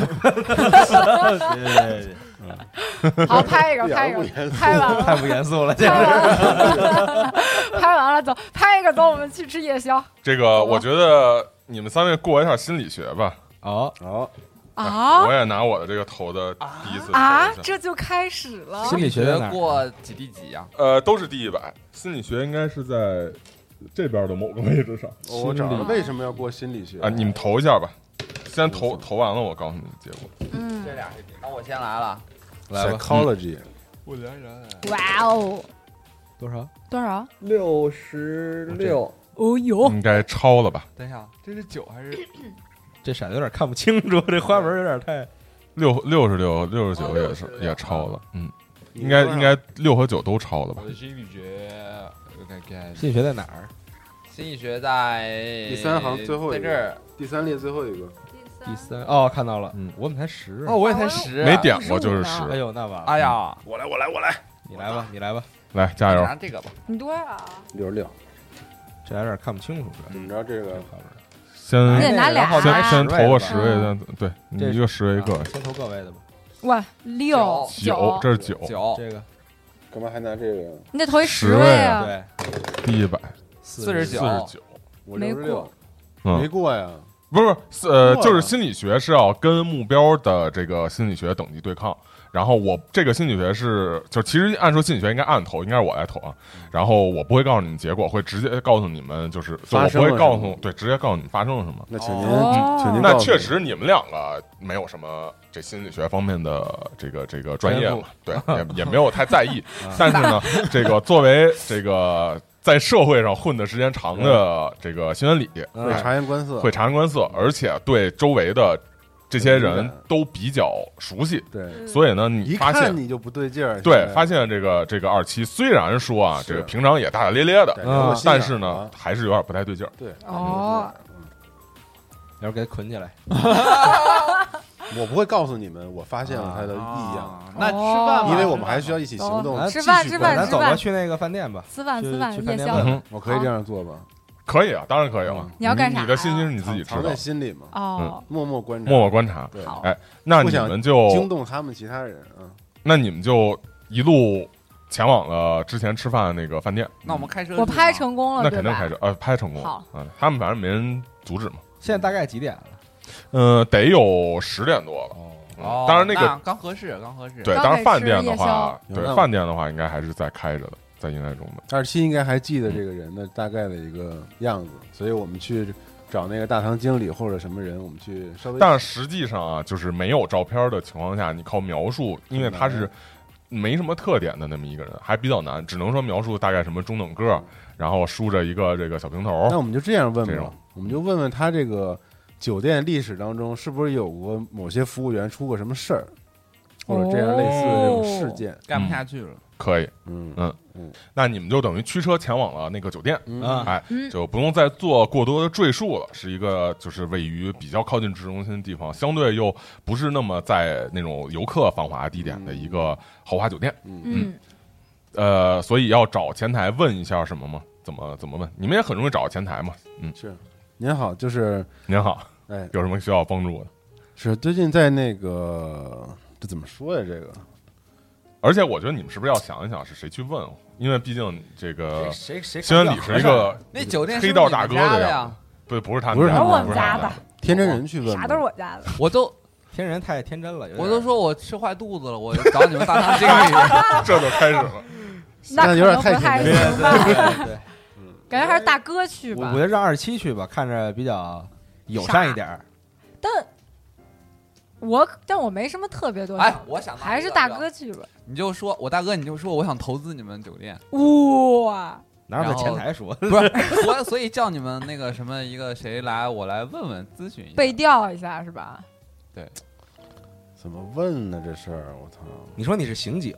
好拍一个，拍一个，拍完了，太不严肃了，这拍是。完了，拍完了，走，拍一个，走，我们去吃夜宵。这个我觉得你们三位过一下心理学吧，哦，好，啊？我也拿我的这个投的第一次啊？这就开始了心理学过几第几呀？呃，都是第一百，心理学应该是在这边的某个位置上我找心理了为什么要过心理学啊，你们投一下吧，先投投完了，我告诉你结果。嗯，这俩是第，那我先来了。来吧，psychology 我来来，哇哦，多少？多少？六十六。哦呦，应该超了吧？等一下，这是九还是？这色有点看不清楚，这花纹有点太……六六十六、六十九哦也是66也超了，嗯，应该应该六和九都超了吧我？的心理学，我看看，心理学在哪儿？心理学在第三行最后一个在这儿。第三列最后一个，第三哦，看到了，嗯我怎么才十？哦，，我也才十，没点过就是十。哎呦，那完了，哎，呀，我来，我来，我来，你来吧，你来吧，来加油！拿这个吧。你多少？六十六，这还有点看不清楚，怎么着？这个。先拿俩先先投个十十位对你这一个十位一个啊先投个位的吧。哇，六九，这是九，九这个。干嘛还拿这个？你得投一十位位啊。啊！对，第一百，四十九。四十九，我没六十六，嗯。没过呀。不是不是呃，就是心理学是要跟目标的这个心理学等级对抗。然后我这个心理学是，就其实按说心理学应该按投，应该是我来投啊。然后我不会告诉你们结果，会直接告诉你们，就是就我不会告诉对，直接告诉你们发生了什么。那请您，哦请您那确实你们两个没有什么这心理学方面的这个这个专业嘛，对，也也没有太在意。但是呢，这个作为这个在社会上混的时间长的这个新闻里，会察言观色，会察言观色，而且对周围的这些人都比较熟悉，对，所以呢，你一发现。看你就不对劲儿。对发现这个这个二期虽然说啊，这个平常也大大咧咧的但是呢啊，还是有点不太对劲儿。对，哦嗯要不给他捆起来。我不会告诉你们我发现了它的异样，啊那吃饭吧，因为我们还需要一起行动。咱吃饭吃饭咱走吧，去那个饭店吧。吃饭去吃饭夜宵我可以这样做吧？可以啊，当然可以了嗯。你要干啥你的信息是你自己知道藏在，心里嘛，哦，默默观察，默默观察。对，好哎，那你们就惊动他们其他人啊。那你们就一路前往了之前吃饭的那个饭店，那我们开车我拍成功了，那肯定开车，呃，拍成功了好。嗯，他们反正没人阻止嘛。现在大概几点了？嗯，得有十点多了。哦，当然那个刚合适，刚合适。对，刚当然饭店的话，对饭店的话应该还是在开着的，在营业中的。二七应该还记得这个人的大概的一个样子，所以我们去找那个大堂经理或者什么人，我们去稍微但实际上啊，就是没有照片的情况下，你靠描述，因为他是没什么特点的那么一个人，还比较难，只能说描述大概什么中等个儿，然后梳着一个这个小平头那，我们就这样问吧种，我们就问问他这个酒店历史当中是不是有过某些服务员出过什么事儿，或者这样类似的这种事件？干不下去了。可以。嗯嗯那你们就等于驱车前往了那个酒店，嗯啊哎嗯，就不用再做过多的赘述了。是一个就是位于比较靠近市中心的地方，相对又不是那么在那种游客繁华地点的一个豪华酒店。嗯，呃，所以要找前台问一下什么吗？怎么怎么问？你们也很容易找到前台嘛。嗯，是。您好，就是您好，哎，有什么需要帮助的？是最近在那个这怎么说呀？这个而且我觉得你们是不是要想一想是谁去问？因为毕竟这个谁谁新闻里是一个那酒店黑道大哥的的呀样，不不是他们不是我们家的，天真人去问，啥都是我家的。我都 天人太天真了，我都说我吃坏肚子了，我找你们大堂经理。这就开始了。那有点太太甜行吧？对对，感觉还是大哥去吧我我觉。得让二七去吧，看着比较友善一点儿。但我但我没什么特别多想，哎，我想还是大哥，去吧。你就说我大哥，你就说我想投资你们酒店，哇，哪有在前台说？不是，所所以叫你们那个什么一个谁来，我来问问咨询一下。背调一下是吧？对怎么问呢？这事儿我操！你说你是刑警，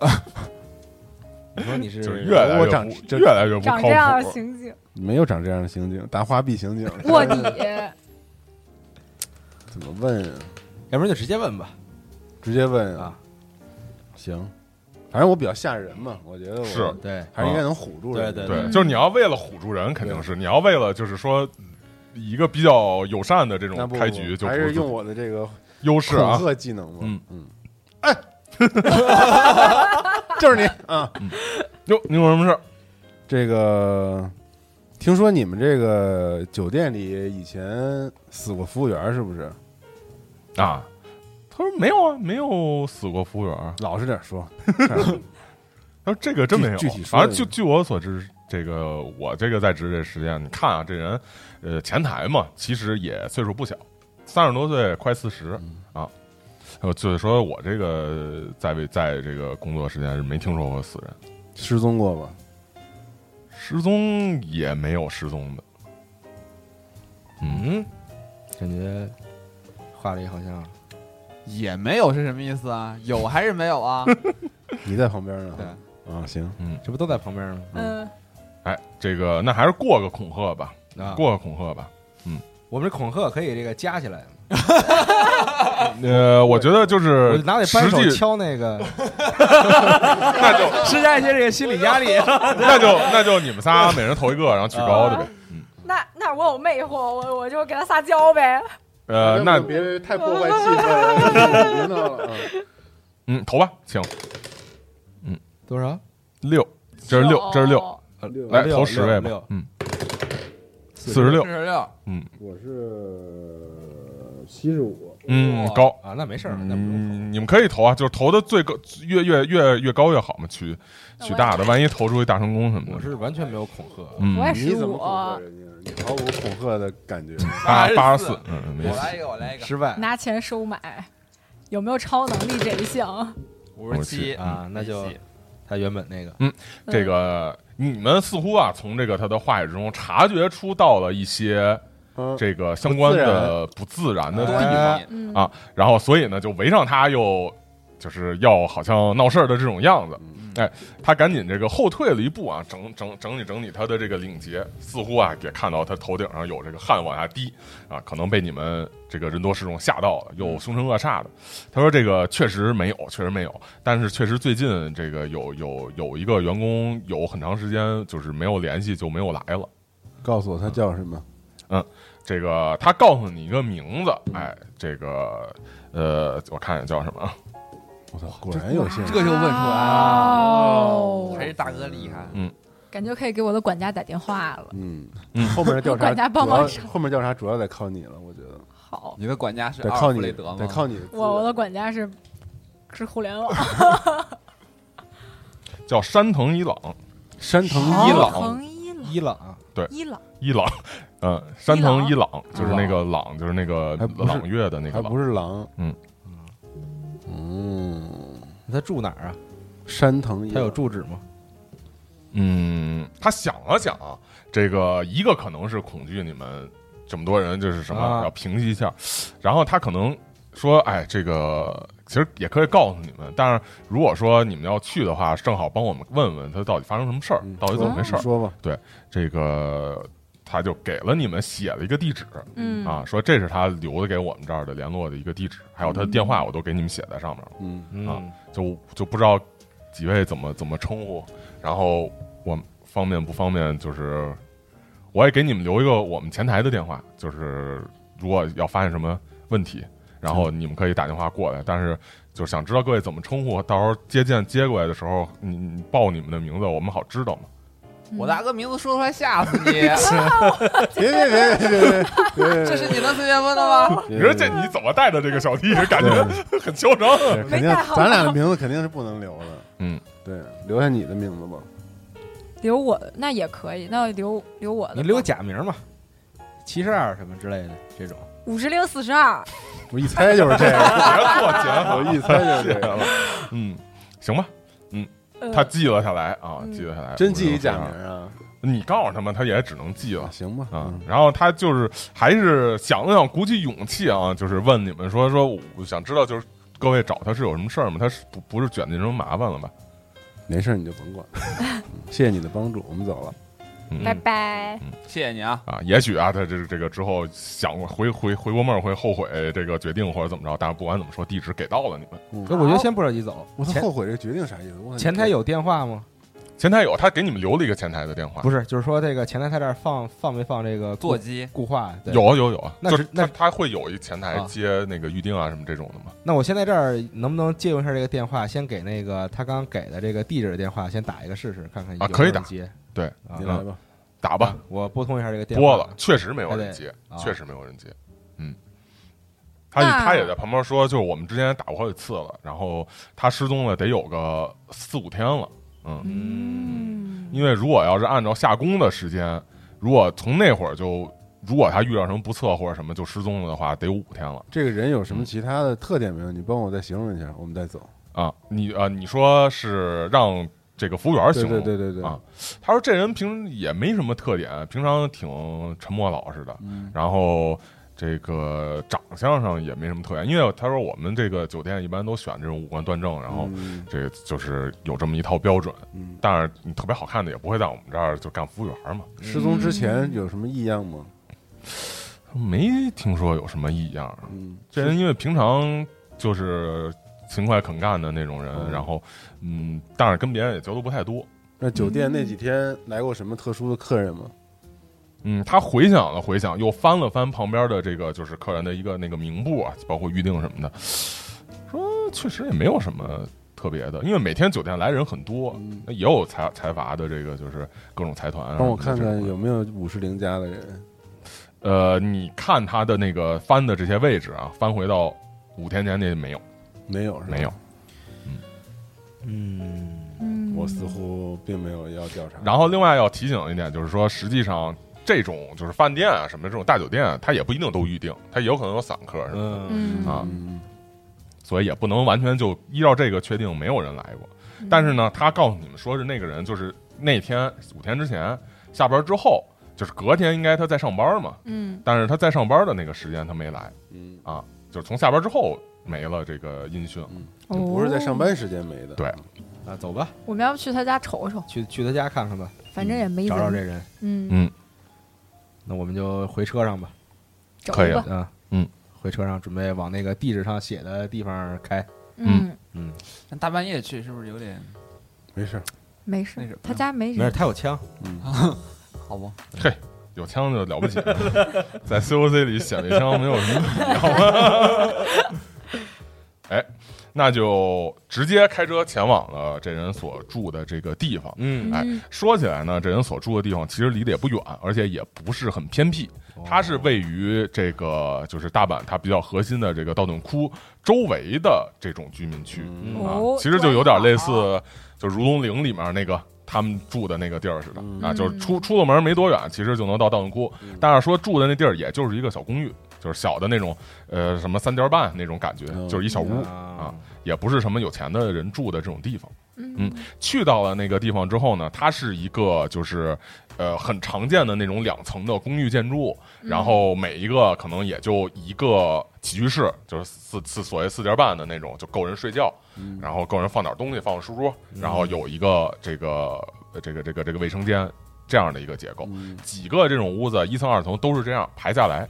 你说你是就是越来我长越不越来越不靠长这样的谱。刑警，没有长这样的刑警，大花臂刑警，卧底，怎么问啊？要不然就直接问吧。直接问啊？行，反正我比较吓人嘛，我觉得我是对，还是应该能唬住人。对对，嗯就是你要为了唬住人，肯定是你要为了就是说一个比较友善的这种不开局，就还不是用我的这个优势啊。技能嘛。嗯嗯，哎，就是你啊！哟，你有什么事儿？这个听说你们这个酒店里以前死过服务员，是不是？啊？他说没有啊，没有死过服务员儿。老实点说，他 说这个真没有。具具体说反正就据我所知，这个我这个在职这时间，你看啊，这人，呃，前台嘛，其实也岁数不小，三十多岁，快四十嗯啊。呃，就是说我这个在位在这个工作时间是没听说过死人，失踪过吧？失踪也没有失踪的。嗯，嗯，感觉话里好像也没有是什么意思啊？有还是没有啊？你在旁边呢？对啊，行，嗯这不都在旁边吗？嗯，哎，这个那还是过个恐吓吧，啊，过个恐吓吧。嗯我们这恐吓可以这个加起来，呃，我觉得就是拿得扳手实际，敲那个，那就 施加一些这个心理压力。那就那就你们仨每人投一个，然后举高的呗。嗯，那那我有魅惑，我我就给他撒娇呗。呃，那别太破坏气氛了，别闹了啊！嗯，投吧，请。嗯。多少？六，这是六，这是六，来投十位吧，嗯，四十六。四，十六，嗯。我是七十五，哇嗯高。啊，那没事儿，那不用嗯，你们可以投啊，就是投的最高，越越越越高越好嘛，取取大的，万一投出一大成功什么的。我是完全没有恐吓。嗯我，也你十五怎么恐，吓人家？你毫无恐吓的感觉。八八84十四，嗯，没事。我来一个，我来一个，失败拿钱收买，有没有超能力这一项？五十七啊，那就他原本那个嗯这个你们似乎啊，从这个他的话语之中察觉出到了一些嗯，这个相关的不自然的地方啊，然后所以呢，就围上他，又就是要好像闹事儿的这种样子。哎，他赶紧这个后退了一步啊，整整整理整理他的这个领结，似乎啊也看到他头顶上有这个汗往下滴啊，可能被你们这个人多势众吓到了，又凶神恶煞的。他说这个确实没有，确实没有，但是确实最近这个有有有一个员工有很长时间就是没有联系，就没有来了。告诉我他叫什么？这个他告诉你一个名字，哎，这个呃，我看看叫什么？啊？我操，果然有信任。这就问出来了，哦。还是大哥厉害。嗯。感觉可以给我的管家打电话了。嗯。嗯。后面的调查管家帮忙后面调查主要得靠你了，我觉得。好，你的管家是得靠你，弗雷德吗？得靠你。我我的管家是是互联网，叫山藤一朗，山藤伊朗。伊朗，伊朗，伊朗，伊朗，嗯，山藤一朗就是那个朗，就是那个朗月的那个朗。不，是狼。嗯。嗯，他住哪儿啊？山藤野他有住址吗？嗯，他想了想，这个一个可能是恐惧你们这么多人，就是什么、啊。要平息一下，然后他可能说，哎，这个其实也可以告诉你们，但是如果说你们要去的话，正好帮我们问问他到底发生什么事儿，嗯到底怎么回事儿。说吧，这个他就给了你们写了一个地址。嗯。啊，说这是他留的给我们这儿的联络的一个地址，还有他的电话我都给你们写在上面了。嗯，嗯。啊就就不知道几位怎么怎么称呼，然后我方便不方便，就是我也给你们留一个我们前台的电话，就是如果要发现什么问题，然后你们可以打电话过来，但是就是想知道各位怎么称呼，到时候接见接过来的时候，你你报你们的名字，我们好知道嘛。我大哥名字说出来吓死你！别别别别别别别，这是你能随便问的吗？你说这你怎么带的这个小弟，感觉很嚣张。对肯定咱俩的名字肯定是不能留的，嗯，对，留下你的名字吧。留我那也可以，那留留我的，你留个假名嘛，七十二什么之类的这种。五十零四十二，我一猜就是这个，别做节目，我一猜就是这个，了。嗯，行吧，呃他记了下来啊，嗯记了下来。真记一假名啊？你告诉他们，他也只能记了。行吧，啊嗯，然后他就是还是想了想，鼓起勇气啊，就是问你们说说，我想知道就是各位找他是有什么事儿吗？他是不不是卷进什么麻烦了吧？没事你就甭管，嗯谢谢你的帮助，我们走了。嗯拜拜。谢谢你啊！啊，也许啊，他这这个之后想回回回过梦会后悔这个决定或者怎么着，但是不管怎么说，地址给到了你们。嗯我觉得先不着急走，我后悔这决定啥意思？我前台有电话吗？前台有他给你们留了一个前台的电话，不是，就是说这个前台他这儿放放没放这个座机固话？对有啊有有啊，那就是那他他会有一前台啊接那个预定啊什么这种的吗。那我现在这儿能不能借用一下这个电话，先给那个他刚给的这个地址的电话，先打一个试试，看看啊可以打接。对啊你，来吧，打吧，我拨通一下这个电话。拨了，确实没有人接，啊确实没有人接。嗯，他他也在旁边说，就是我们之前打过好几次了，然后他失踪了得有个四五天了。嗯，嗯，因为如果要是按照下工的时间，如果从那会儿就，如果他遇到什么不测或者什么就失踪了的话，得有五天了这个人有什么其他的特点没有？你帮我再形容一下，我们再走。啊。你啊，你说是让这个服务员对形容对对对对啊，他说这人平时也没什么特点，平常挺沉默老实的，嗯然后这个长相上也没什么特点，因为他说我们这个酒店一般都选这种五官端正，然后嗯这个就是有这么一套标准。嗯，但是你特别好看的也不会在我们这儿就干服务员嘛，失踪之前有什么异样吗？没听说有什么异样。嗯，这人因为平常就是勤快肯干的那种人，嗯然后嗯，但是跟别人也交流不太多。那酒店那几天来过什么特殊的客人吗？嗯，他回想了回想，又翻了翻旁边的这个就是客人的一个那个名簿啊，包括预定什么的，说确实也没有什么特别的，因为每天酒店来人很多，嗯那也有财财阀的这个就是各种财团啊。帮我看看有没有五十铃家的人。呃，你看他的那个翻的这些位置啊，翻回到五天前那没有，没有是？没有。嗯，嗯我似乎并没有要调查。然后另外要提醒一点，就是说，实际上这种就是饭店啊什么的这种大酒店啊，它也不一定都预定，它有可能有散客什么的，嗯。嗯啊。嗯，所以也不能完全就依照这个确定没有人来过。但是呢，他告诉你们说是那个人就是那天五天之前下班之后，就是隔天应该他在上班嘛，嗯。但是他在上班的那个时间他没来，嗯。啊，就是从下班之后没了这个音讯。嗯。不是在上班时间没的。对。啊，走吧，我们要不去他家瞅瞅，去去他家看看吧，反正也没人。找找这人。嗯，嗯，那我们就回车上吧，可以吧。啊，嗯，回车上准备往那个地址上写的地方开。嗯，嗯，但大半夜去是不是有点没事儿。没事那，他家没人没事，人。他有枪。嗯，好不？有枪就了不起了，在 COC 里显摆枪没有什么意义，好吗？哎，那就直接开车前往了这人所住的这个地方。嗯哎嗯说起来呢，这人所住的地方其实离得也不远，而且也不是很偏僻。它是位于这个就是大阪它比较核心的这个道顿窟周围的这种居民区、嗯啊哦，其实就有点类似就如龙陵里面那个他们住的那个地儿似的、嗯啊，就是出出了门没多远，其实就能到道顿窟。但是说住的那地儿也就是一个小公寓就是小的那种，呃，什么三间半那种感觉，嗯就是一小屋，啊，也不是什么有钱的人住的这种地方。嗯嗯去到了那个地方之后呢，它是一个就是呃很常见的那种两层的公寓建筑然后每一个可能也就一个起居室，就是四四所谓四间半的那种，就够人睡觉，嗯然后够人放点东西，放个书桌，然后有一个这个呃这个这个这个卫生间这样的一个结构。嗯几个这种屋子，一层二层都是这样排下来。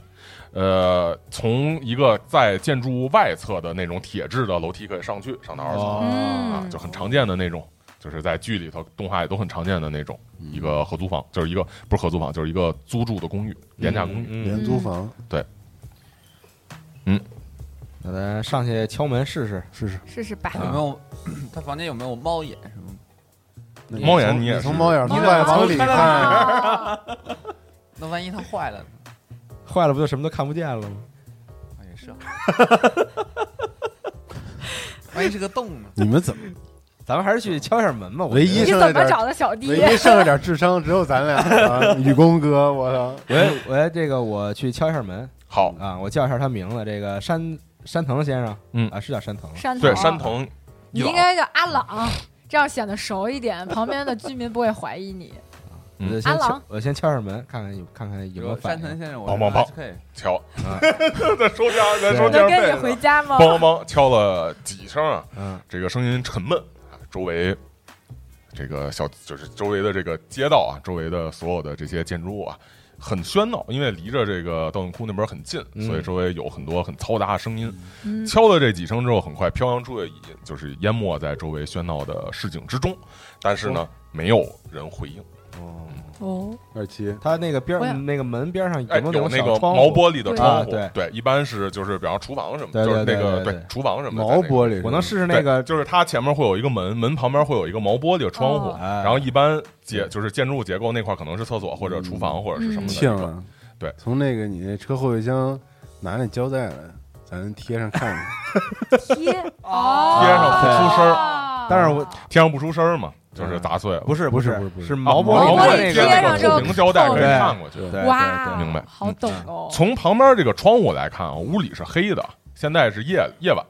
呃，从一个在建筑物外侧的那种铁质的楼梯可以上去，上到二层。哦啊，嗯就很常见的那种，就是在剧里头、动画里都很常见的那种一个合租房，就是一个不是合租房，就是一个租住的公寓，廉价公寓。嗯，廉嗯租房对，嗯那咱上去敲门试试。试试。试试吧。有没有？他房间有没有猫眼什么？那猫眼你也是从猫眼从外往里看，啊 那万一它坏了呢？坏了不就什么都看不见了吗？啊也是啊。万一是个洞呢？你们怎么 咱们还是去敲一下门吧。我唯一你怎么找的小弟唯？一 剩下点智商只有咱俩啊？雨公哥，我操！喂喂这个我去敲一下门好，啊，我叫一下他名字，这个山山藤先生，嗯啊是叫山藤吗，山对，山藤你应该叫阿朗，这样显得熟一点，旁边的居民不会怀疑你。嗯我先敲阿郎我先敲一下门，看看有看看有没有反应。山藤先生，我梆梆梆可以。敲，啊再收这样，再收能这样跟你回家吗？梆梆梆敲了几声啊，嗯这个声音沉闷啊，周围这个小就是周围的这个街道啊，周围的所有的这些建筑物啊，很喧闹，因为离着这个盗墓窟那边很近，嗯所以周围有很多很嘈杂的声音。嗯敲了这几声之后，很快飘扬出去，就是淹没在周围喧闹的市井之中。但是呢，没有人回应。哦，哦，二七，它那个边那个门边上有哎，没有有那个小窗户。毛玻璃的窗户，对。啊一般是就是比方厨房什么，对就是那个对对对对厨房什么的毛在那个玻璃，我能试试那个对就是它前面会有一个门，门旁边会有一个毛玻璃的窗户，哦哎。然后一般结就是建筑物结构那块可能是厕所或者厨房或者是什么的那种。庆啊！对从那个你那车后备箱拿那胶带来，咱贴上看看。贴？哦，贴上不出声儿。儿但是我贴上不出声儿嘛，就是砸碎了。不是不是是不是不是是毛毛毛玻璃贴上之后透明胶带可以看过去。对哇，对对明白好懂哦。从旁边这个窗户来看啊，屋里是黑的，现在是夜夜晚，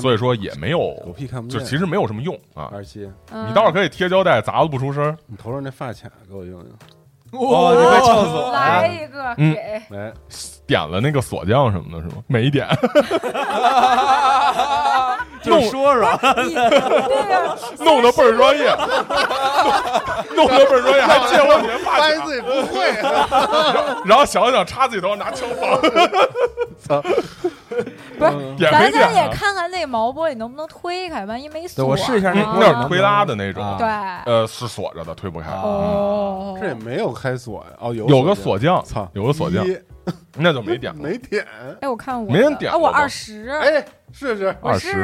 所以说也没狗有，屁看不见。就其实没有什么用啊。二七，嗯你倒是可以贴胶带，砸的不出声。你头上那发卡给我用用。哦，你快笑死我了！来一个嗯给，来，点了那个锁匠什么的，是吗？没点，就说说，弄得倍儿专业，弄得倍儿专业，还借我你的发卡，发现自己不会，然后想想插自己头上拿枪放，操！不是，点咱咱也？看看那个毛玻璃能不能推开，万一没锁。我试一下那是推拉的那种，啊对，呃，是锁着的，推不开。啊哦，这也没有开锁呀。哦，有有个锁匠，操，有个锁匠，一。那就没点过。没点。哎，我看我没人点过吗二十，哎，试试。我试试，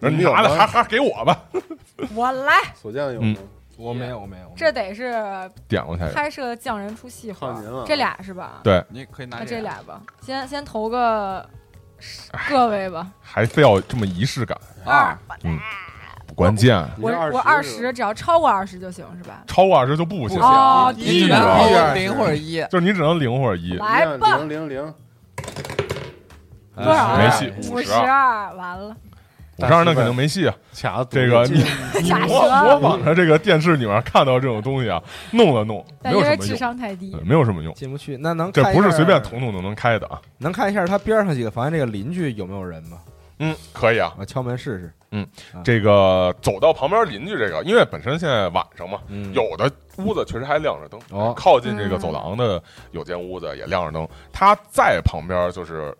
20你拿了吗还还给我吧，我来，锁匠有嗯吗？我没有我没有，这得是点过才有。拍摄匠人出细活靠您了，这俩是吧？对，你可以拿这俩吧，先先投个个位吧，还非要这么仪式感，二，不关键，我我二十，只要超过二十就行是吧？超过二十就不行，哦，低低于然低于后20零或者一，就是你只能零或者一，来吧零零零，多少啊没戏五十二，完了，五十二那肯定没戏啊。卡这个你你假模蛇模仿着这个电视里面看到这种东西啊，弄了弄，没但因为智有什么用，商太低对，没有什么用。进不去。那能这不是随便捅捅就能开的啊。能看一下他边上几个房间这个邻居有没有人吗？嗯，可以啊。我敲门试试。嗯这个走到旁边邻居这个，因为本身现在晚上嘛，嗯，有的屋子确实还亮着灯。哦靠近这个走廊的有间屋子也亮着灯，它在旁边就是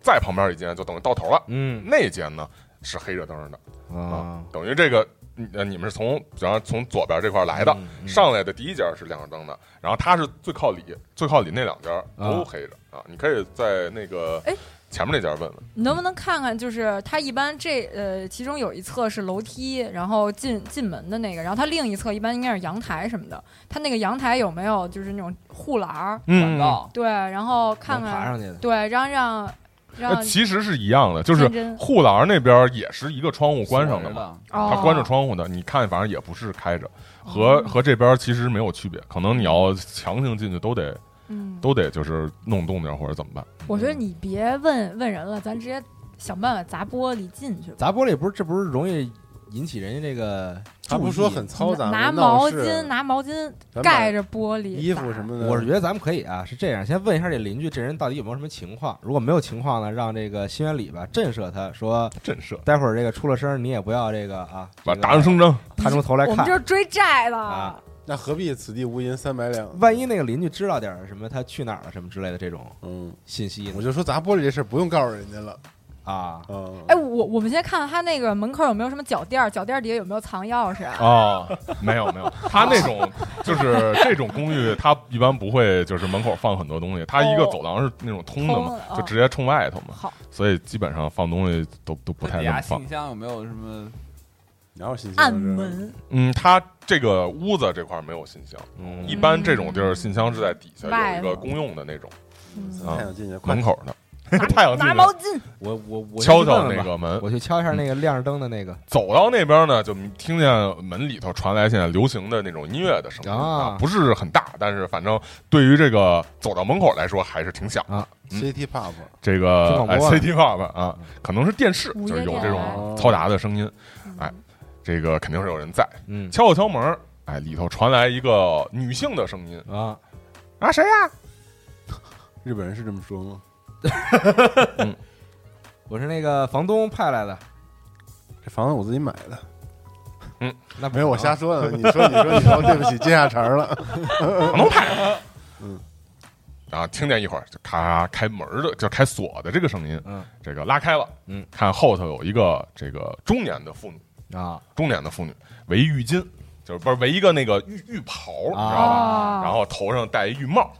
在旁边一间就等于到头了，嗯那间呢是黑着灯的啊等于这个呃你们是从比方从左边这块来的，嗯嗯上来的第一家是亮着灯的，然后它是最靠里，最靠里那两家都黑着啊。你可以在那个哎前面那家问问，你能不能看看？就是它一般这呃，其中有一侧是楼梯，然后进进门的那个，然后它另一侧一般应该是阳台什么的。它那个阳台有没有就是那种护栏儿？广嗯，告，对，然后看看，爬上去的。对，然后让呃，其实是一样的，就是护栏那边也是一个窗户关上的嘛，它关着窗户的，你看反正也不是开着，和和这边其实没有区别，可能你要强行进去都得嗯，都得就是弄动静或者怎么办。我觉得你别问问人了，咱直接想办法砸玻璃进去吧。砸玻璃不是这不是容易引起人家这个他不说很嘈杂吗，拿毛巾拿毛巾盖着玻璃，衣服什么的，我是觉得咱们可以啊，是这样，先问一下这邻居，这人到底有没有什么情况？如果没有情况呢，让这个新源里吧震慑他说，震慑，待会儿这个出了声，你也不要这个啊，把打声声张。探出头来看我们就。是追债的。啊那何必此地无银三百两？万一那个邻居知道点什么，他去哪儿了什么之类的这种嗯，信息呢我就说砸玻璃这事不用告诉人家了。啊，嗯，哎，我我们先看看他那个门口有没有什么脚垫儿，脚垫儿底下有没有藏钥匙啊？哦，没有没有，他那种就是这种公寓，他一般不会就是门口放很多东西，他一个哦走廊是那种通的嘛，哦就直接冲外头嘛，好，所以基本上放东西都都不太底下那么放信。箱有没有什么？哪有信箱暗门嗯，他这个屋子这块没有信箱，嗯一般这种地儿信箱是在底下有一个公用的那种嗯啊太阳进去，门口的，太阳进来拿毛巾，我我我敲敲那个门，我去敲一下那个亮着灯的那个走到那边呢，就听见门里头传来现在流行的那种音乐的声音啊不是很大，但是反正对于这个走到门口来说还是挺响。的 City Pop，这个哎听广播啊 CT pop 啊，可能是电视，就是有这种嘈杂的声音，嗯哎这个肯定是有人在。嗯敲了敲门，哎，里头传来一个女性的声音啊，啊，谁呀？日本人是这么说吗？我是那个房东派来的，这房子我自己买的，嗯那不没有我瞎说的。你说，你说，你说，对不起，接下茬了。房东派的。嗯，然后听见一会儿就咔开门的，就开锁的这个声音，嗯这个拉开了，嗯，看后头有一个这个中年的妇女，啊中年的妇女围浴巾，就是不是围一个那个浴浴袍，你知道吧？啊然后头上戴一浴帽，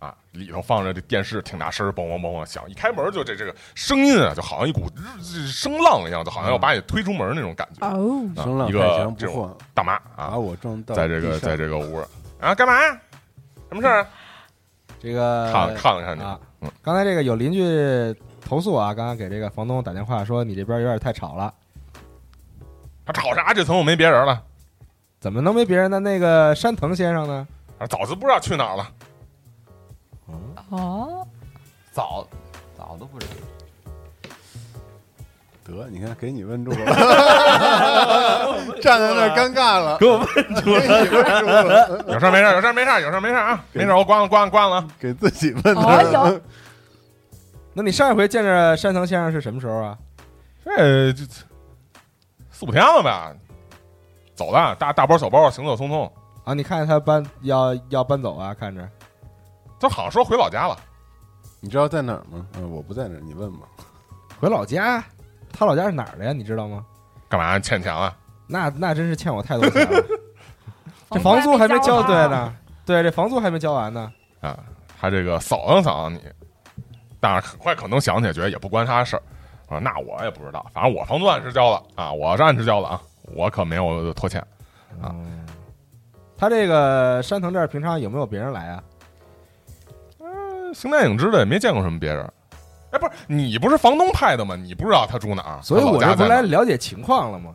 啊，里头放着这电视，挺大声儿，嘣嘣嘣嘣响。一开门就这这个声音啊，就好像一股日声浪一样，就好像要把你推出门那种感觉。哦，啊声浪一太强不个这种晃，大妈啊，我撞到在这个在这个屋啊，干嘛呀？什么事儿啊？这个看看了看你啊嗯，刚才这个有邻居投诉啊，刚刚给这个房东打电话说你这边有点太吵了，他吵啥？这层我没别人了，怎么能没别人呢？那个山藤先生呢？啊早就不知道去哪儿了。哦，早早都不知道。得，你看给你问住了，站在那儿尴尬了，给我问住了，有事儿没事？有事儿没事？有事儿没事啊？没事，我关了关了关了啊。给自己问的。哎呦，那你上一回见着山藤先生是什么时候啊？这这四五天了呗，走了，大大包小包，行走匆匆。啊，你看见他搬要要搬走啊？看着他好像说回老家了，你知道在哪儿吗？嗯，我不在那儿，你问吧。回老家，他老家是哪儿的呀？你知道吗？干嘛欠钱了？那那真是欠我太多钱了，这房租还没交对呢，对，这房租还没交完呢。啊，他这个扫荡扫荡你，但是很快可能想起来，觉得也不关他事儿。啊，那我也不知道，反正我房租按时交了啊，我是按时交了啊，我可没有拖欠。啊嗯，他这个山藤这儿平常有没有别人来啊？形单影只的，也没见过什么别人。哎，不是你不是房东派的吗？你不知道他住哪儿？所以我这不来了解情况了吗？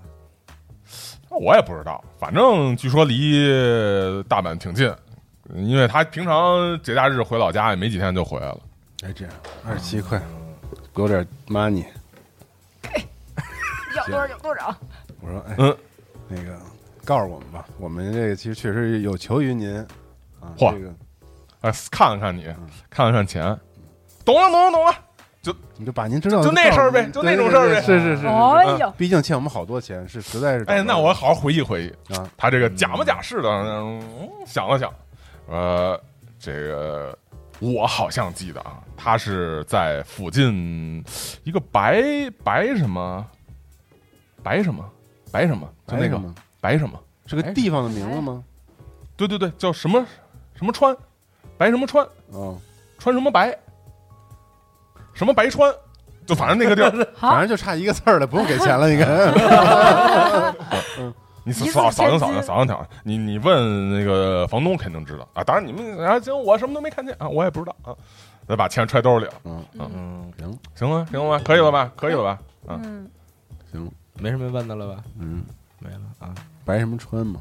我也不知道，反正据说离大阪挺近，因为他平常节假日回老家也没几天就回来了。哎，这样二十七块，给我点 money。要多少有多少。我说，哎，嗯，那个告诉我们吧，我们这个其实确实有求于您啊。嚯这个哎，看了看你，嗯看了看钱，懂了，懂了，懂了。就你就把您知道就那事儿呗就那种事儿呗是是是。哎呦，毕竟欠我们好多钱，是实在是。哎，那我好好回忆回忆啊，他这个假模假式的，嗯，想了想，呃，这个我好像记得啊，他是在附近一个白白什么白什么白什么，就那个白什么白什么，是个地方的名字吗？对对对，叫什么什么川，白什么川，哦，川什么白，什么白川，就反正那个地儿，反正就差一个字儿了，不用给钱了，应该。你扫扫听扫听扫听扫听，你你问那个房东肯定知道啊。当然你们啊，行，我什么都没看见啊，我也不知道啊。再把钱揣兜里了，嗯，嗯，行行了，行了吧，可以了吧，可以了吧？啊，嗯，行，没什么问的了吧？嗯，没了啊。白什么川嘛？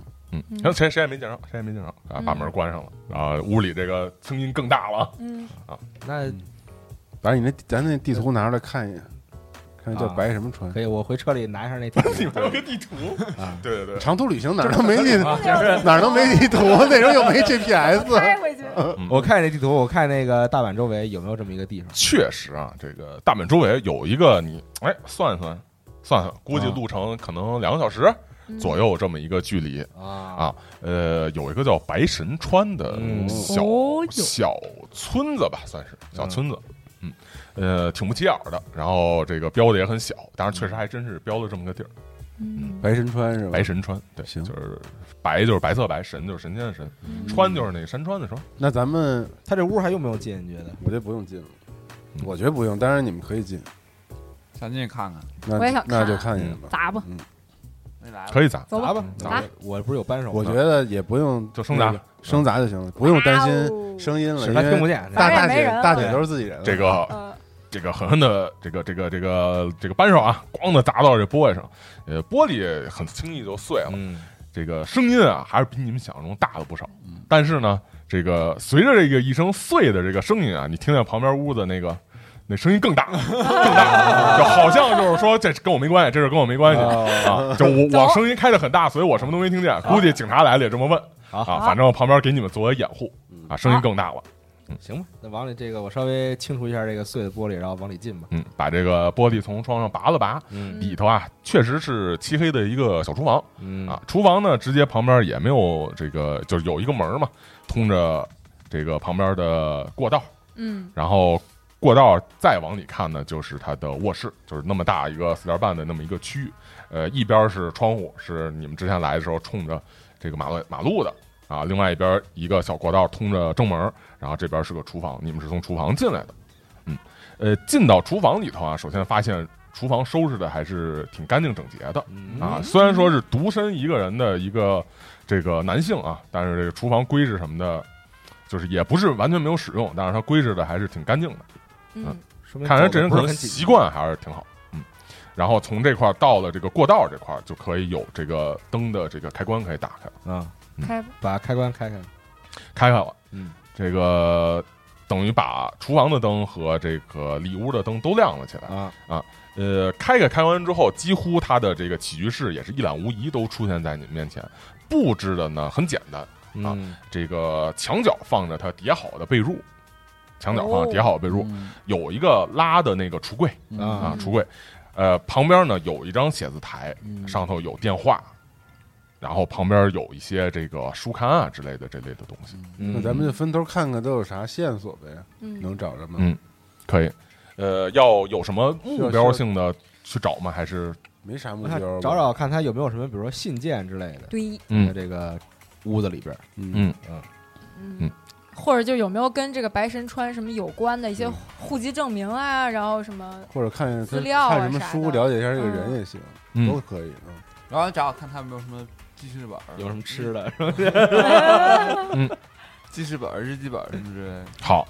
嗯，然后，谁谁也没见着，谁也没见着啊，把门关上了，然后屋里这个声音更大了。嗯啊，那把你那咱那地图拿出来看一眼，看叫啊白什么川可。以，我回车里拿一下那地图 你们还有个地图？啊。对对对，长途旅行哪儿都没地，哪儿都没地图，那时候又没 GPS。开回去。嗯我看那地图，我看那个大阪周围有没有这么一个地方。确实啊，这个大阪周围有一个你哎算算算算，估计路程可能两个小时嗯左右这么一个距离。啊啊呃，有一个叫白神川的嗯小、小村子吧，算是小村子。嗯，呃，挺不起眼儿的，然后这个标的也很小，当然确实还真是标了这么个地儿，嗯，白神川是吧？白神川，对，行就是白就是白色白，神就是神仙的神，川就是那个山川的川。那咱们他这屋还用不用进？你觉得？我觉得不用进了嗯，我觉得不用，当然你们可以进，想进去看看，那我也想看那就看一眼吧。砸吧，没来可以砸，走吧砸吧，砸我我不是有扳手吗？我觉得也不用就生砸那个生砸就行了，不用担心哦声音了，是因为他听不见。大大姐反正也没人大姐都是自己人了。这个呃，这个狠狠的这个这个这个这个扳手啊，咣的砸到这玻璃上，呃，玻璃很轻易就碎了。嗯，这个声音啊，还是比你们想象中大了不少。但是呢，这个随着这个一声碎的这个声音啊，你听见旁边屋子那个那声音更大，更大，就好像就是说这跟我没关系，这事跟我没关系啊。就我我声音开的很大，所以我什么都没听见。估计警察来了也这么问啊。反正旁边给你们作为掩护啊，声音更大了。行吧，那往里这个我稍微清除一下这个碎的玻璃，然后往里进吧。嗯，把这个玻璃从窗上拔了拔，嗯里头啊确实是漆黑的一个小厨房。嗯啊，厨房呢，直接旁边也没有这个，就是有一个门嘛，通着这个旁边的过道，嗯然后过道再往里看呢，就是它的卧室，就是那么大一个四点半的那么一个区域，呃，一边是窗户，是你们之前来的时候冲着这个马路马路的啊，另外一边一个小过道通着正门，然后这边是个厨房，你们是从厨房进来的，嗯，呃，进到厨房里头啊，首先发现厨房收拾的还是挺干净整洁的，啊，虽然说是独身一个人的一个这个男性啊，但是这个厨房规制什么的，就是也不是完全没有使用，但是它规制的还是挺干净的。嗯说明看来这人可能习惯还是挺好，嗯。然后从这块儿到了这个过道这块儿，就可以有这个灯的这个开关可以打开了，啊，开吧，把开关开开。开开了，嗯，这个等于把厨房的灯和这个里屋的灯都亮了起来。啊啊，呃，开开开完之后，几乎它的这个起居室也是一览无遗，都出现在你们面前。布置的呢很简单，嗯这个墙角放着它叠好的被褥，墙角放哦。着叠好被褥，嗯。有一个拉的那个橱柜啊啊，橱柜，呃，旁边呢有一张写字台，嗯。上头有电话，然后旁边有一些这个书刊啊之类的这类的东西，嗯。那咱们就分头看看都有啥线索呗，嗯。能找着吗？嗯可以。呃，要有什么目标性的去找吗？还是没啥目标，找找看他有没有什么，比如说信件之类的，对，在嗯这个屋子里边。嗯。嗯。嗯。嗯。或者就有没有跟这个白神川什么有关的一些嗯户籍证明啊，然后什么或者看看资料啊看什么书，了解一下这个人也行，嗯都可以。嗯然后找找看他有没有什么记事本儿，有什么吃的？是吧？记事本儿、日记本儿什么之类的。好，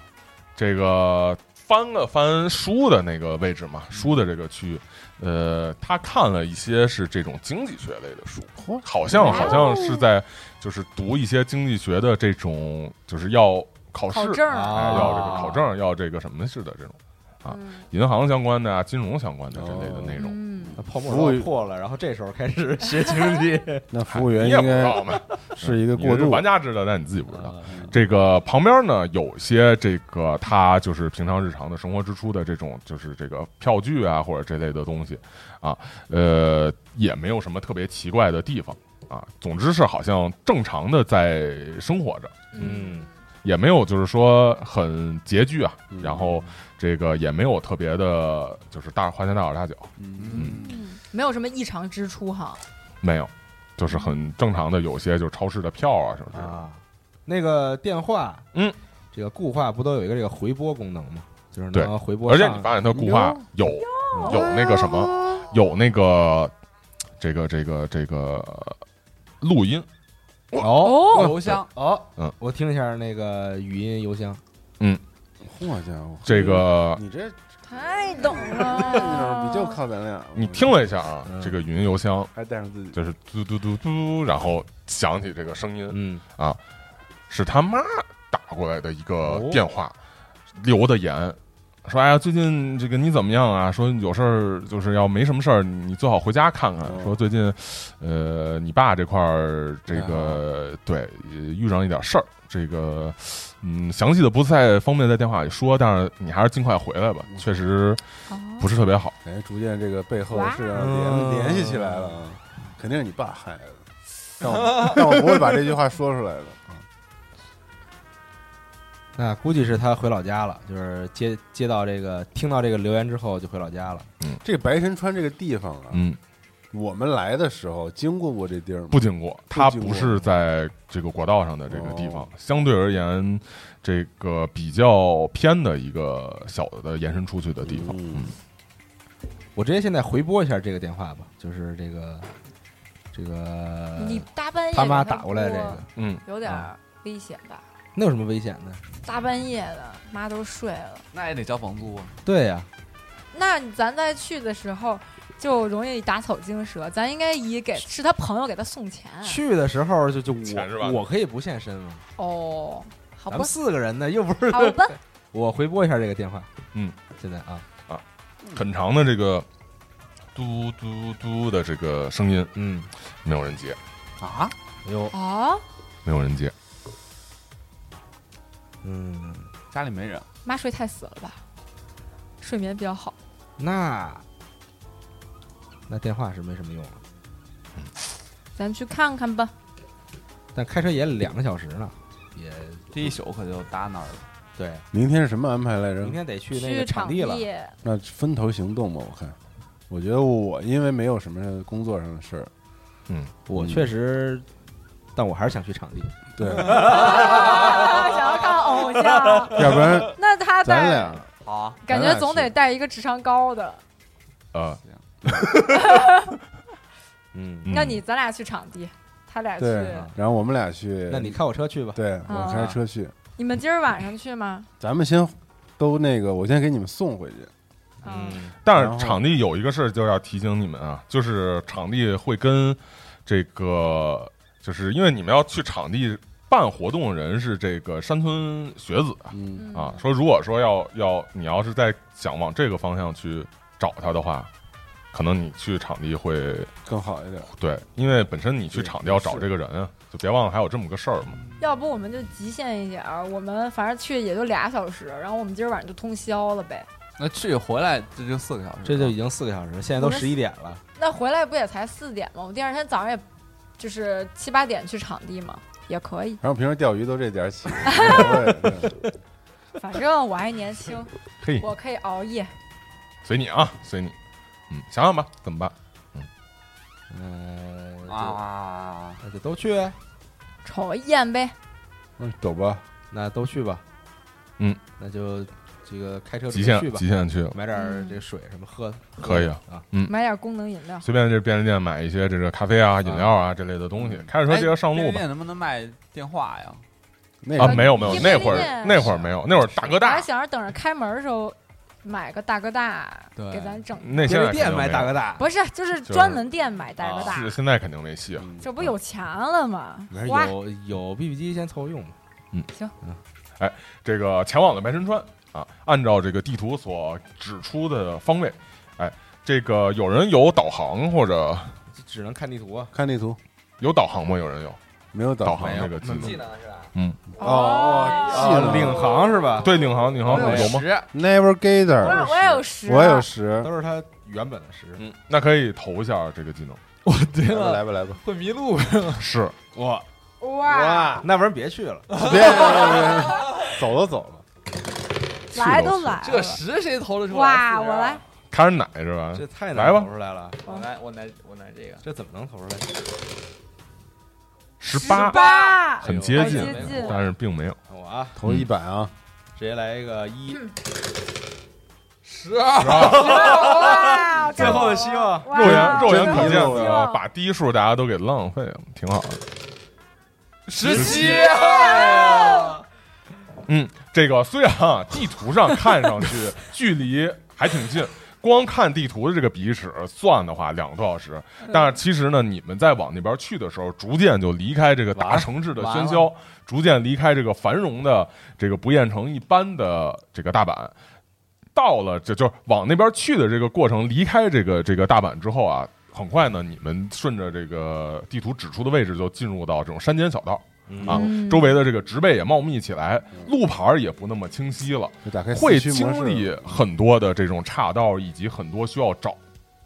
这个翻了翻书的那个位置嘛，书的这个区域，呃，他看了一些是这种经济学类的书，好像好像是在就是读一些经济学的这种，就是要考试，考证啊哎，要这个考证，要这个什么似的这种啊嗯银行相关的啊、金融相关的这类的内容。嗯，那泡沫破了，然后这时候开始学经济。那服务员你也应该不知道嘛，是一个你是过渡，玩家知道，但你自己不知道。啊这个旁边呢，有些这个他就是平常日常的生活支出的这种，就是这个票据啊或者这类的东西啊，呃，也没有什么特别奇怪的地方啊。总之是好像正常的在生活着，嗯也没有就是说很拮据啊，嗯然后这个也没有特别的，就是大花钱大手大脚，嗯，嗯没有什么异常支出哈。没有，就是很正常的，有些就是超市的票啊什么之类的。啊，那个电话，嗯，这个固话不都有一个这个回拨功能吗？就是对能回拨而且你发现它固话有有那个什么，有那个这个这个这个录音，哦哦邮箱。哦，嗯，我听一下那个语音邮箱，嗯。嚯家伙，这个你这太懂了，种比就靠咱俩。你听了一下啊，嗯。这个语音邮箱还带上自己，就是嘟嘟嘟嘟，然后响起这个声音，嗯。啊，是他妈打过来的一个哦。电话，留的言，说哎呀，最近这个你怎么样啊？说有事儿，就是要没什么事儿，你最好回家看看。哦说最近，呃，你爸这块儿这个对呃遇上一点事儿，这个嗯，详细的不太方便在电话里说，但是你还是尽快回来吧，确实哦不是特别好。感觉逐渐这个背后哇是联联系起来了啊，肯定是你爸害的，但我但我不会把这句话说出来的。啊那估计是他回老家了，就是接接到这个听到这个留言之后就回老家了。嗯这个白神川这个地方啊，嗯，我们来的时候经过过这地儿吗？不经过，它不是在这个国道上的这个地方哦，相对而言，这个比较偏的一个小的延伸出去的地方。嗯嗯，我直接现在回拨一下这个电话吧，就是这个这个你大半夜他妈打过来这拨个，嗯，有点啊危险吧？那有什么危险的？大半夜的，妈都睡了。那也得交房租啊。对呀、那咱再去的时候就容易打草惊蛇，咱应该以给是他朋友给他送钱。去的时候就就钱是吧我我可以不现身吗？哦，好吧咱们，四个人呢，又不是。好吧，我回拨一下这个电话。嗯，现在啊啊，很长的这个嘟嘟嘟的这个声音，嗯，没有人接，啊？有，啊，没有人接。嗯，家里没人，妈睡太死了吧？睡眠比较好。那那电话是没什么用了，咱去看看吧。但开车也两个小时呢，也这一宿可就搭那儿了。对。明天是什么安排来着明？天得去那去个场地了，那分头行动吧，我看。我觉得我因为没有什么工作上的事儿，嗯我嗯确实，但我还是想去场地。对，想要不然那他带，咱俩好啊，感觉总得带一个智商高的。呃，嗯，嗯那你咱俩去场地，他俩去。对，然后我们俩去，那你开我车去吧。对我开车去，你们今儿晚上去吗？咱们先都那个，我先给你们送回去。嗯，嗯，但然后是场地有一个事儿就要提醒你们啊，就是场地会跟这个，就是因为你们要去场地办活动的人是这个山村学子嗯，嗯啊，说如果说要要你要是在想往这个方向去找他的话，可能你去场地会更好一点。对，因为本身你去场地要找这个人啊，就别忘了还有这么个事儿嘛。要不我们就极限一点儿，我们反正去也就俩小时，然后我们今儿晚上就通宵了呗。那去回来这就四个小时，这就已经四个小时，现在都十一点了。那回来不也才四点吗？我们第二天早上也就是七八点去场地嘛，也可以。然后平时钓鱼都这点起，反正我还年轻，嘿，我可以熬夜。随你啊，随你。嗯，想想吧，怎么办？嗯，嗯啊，那就都去，瞅一眼呗，嗯走吧。那都去吧。嗯，那就这个开车极限去吧。极，限去买点这水什么喝。可以啊。啊，买点功能饮料。随便这便利店买一些这个咖啡啊、饮料啊这类的东西，开着车接着上路吧。便利店能不能卖电话呀？啊，那个没有没有，那会儿那会儿没有，那会儿大哥我还大，想着等着开门的时候买个大哥大给咱整。那现在便利店肯定没有。卖大哥大，不是，就是专门店买大哥大，是现在肯定没戏了。嗯。这不有钱了吗？有有 BB 机先凑合用吧。嗯，行。哎这个前往的白神川啊，按照这个地图所指出的方位，哎，这个有人有导航或者只能看地图啊。看地图，有导航吗？有人有没有导航这个技能？能是吧？哦哎记了领航是吧？对，领航领航有有吗？十我，Navigator，我也有十，我也有十，都是他原本的十。嗯，那可以投一下这个技能。对来吧来吧来吧，会迷路是，哇哇，那不然别去了。别别别别，走都走了，来都来了，这十谁投得出来？哇，我来，开始奶是吧？这太来吧难投出来了，我来，我来，我来这个。这怎么能投出来？十八，很接近好接近，但是并没有。我啊，投一百啊，直接来一个一，十二，最后的希望。肉眼肉眼可见真的把第一数大家都给浪费了，挺好的。十七，嗯，这个虽然啊，地图上看上去距离还挺近。光看地图的这个比尺算的话，两个多小时。但是其实呢，你们在往那边去的时候，逐渐就离开这个大城市的喧嚣，逐渐离开这个繁荣的这个不厌城一般的这个大阪。到了这就是往那边去的这个过程，离开这个这个大阪之后啊，很快呢，你们顺着这个地图指出的位置就进入到这种山间小道啊，嗯。周围的这个植被也茂密起来，路牌儿也不那么清晰了。会经历很多的这种岔道，以及很多需要找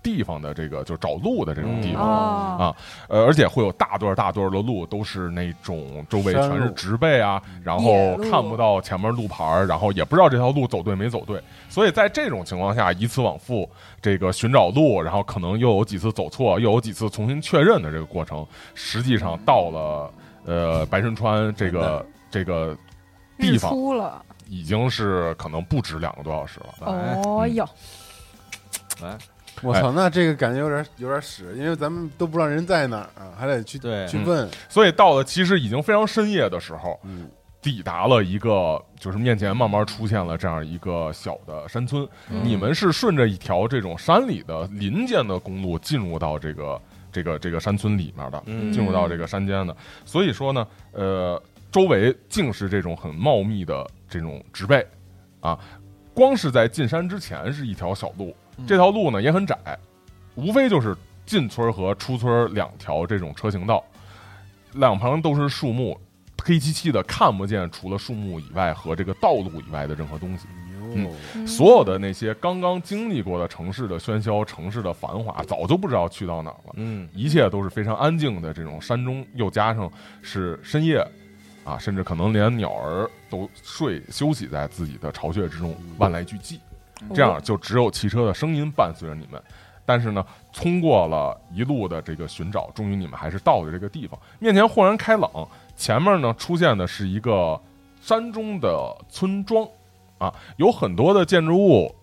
地方的这个就找路的这种地方。哦。啊呃，而且会有大段大段的路，都是那种周围全是植被啊，然后看不到前面路牌儿，然后也不知道这条路走对没走对，所以在这种情况下，以此往复，这个寻找路，然后可能又有几次走错，又有几次重新确认的这个过程，实际上到了呃白神川这个这个地方，出了，已经是可能不止两个多小时了。哦哟，来，我操，那这个感觉有点有点屎，因为咱们都不知道人在哪儿啊，还得去对。去问。所以到了其实已经非常深夜的时候，嗯，抵达了一个就是面前慢慢出现了这样一个小的山村。嗯。你们是顺着一条这种山里的林间的公路进入到这个这个这个山村里面的，嗯进入到这个山间的。所以说呢，呃，周围尽是这种很茂密的这种植被啊。光是在进山之前是一条小路，这条路呢也很窄，无非就是进村和出村两条这种车行道，两旁都是树木，黑漆漆的，看不见除了树木以外和这个道路以外的任何东西。牛，嗯所有的那些刚刚经历过的城市的喧嚣、城市的繁华，早就不知道去到哪儿了。嗯一切都是非常安静的这种山中，又加上是深夜，啊，甚至可能连鸟儿都睡休息在自己的巢穴之中，万籁俱寂。这样就只有汽车的声音伴随着你们。但是呢，通过了一路的这个寻找，终于你们还是到了这个地方。面前豁然开朗，前面呢出现的是一个山中的村庄，啊，有很多的建筑物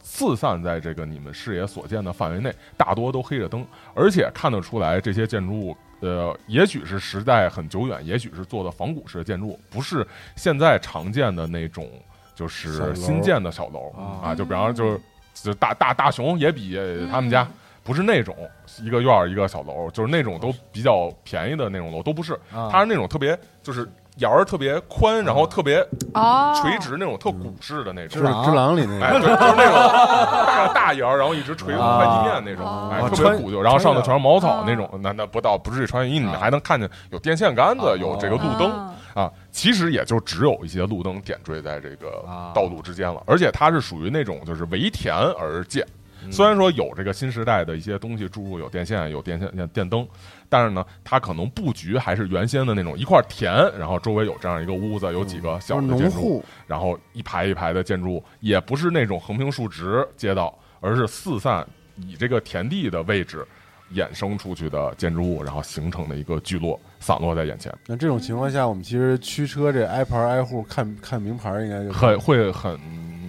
四散在这个你们视野所见的范围内，大多都黑着灯，而且看得出来这些建筑物。呃，也许是时代很久远，也许是做的仿古式的建筑，不是现在常见的那种，就是新建的小楼啊啊。就比方说，就是就大大大熊也比他们家不是那种一个院儿一个小楼，就是那种都比较便宜的那种楼，都不是，啊它是那种特别就是檐儿特别宽，然后特别哦，垂直那种特古式的那种。只。狼里那哎，个，对，就是那种 大大窑儿，然后一直垂从快地面那种，啊哎，哦特别古旧，然后上头全是茅草那种啊，那那不到不至于穿越衣，你还能看见有电线杆子，有这个路灯啊啊，其实也就只有一些路灯点缀在这个啊。道路之间了，而且它是属于那种就是围田而建。嗯。虽然说有这个新时代的一些东西注入，有电线、有电线、电灯，但是呢，它可能布局还是原先的那种一块田，然后周围有这样一个屋子，有几个小的建筑然后一排一排的建筑物，也不是那种横平竖直街道，而是四散以这个田地的位置衍生出去的建筑物，然后形成的一个聚落，散落在眼前，那这种情况下，我们其实驱车这挨牌挨户看看名牌，应该就很会很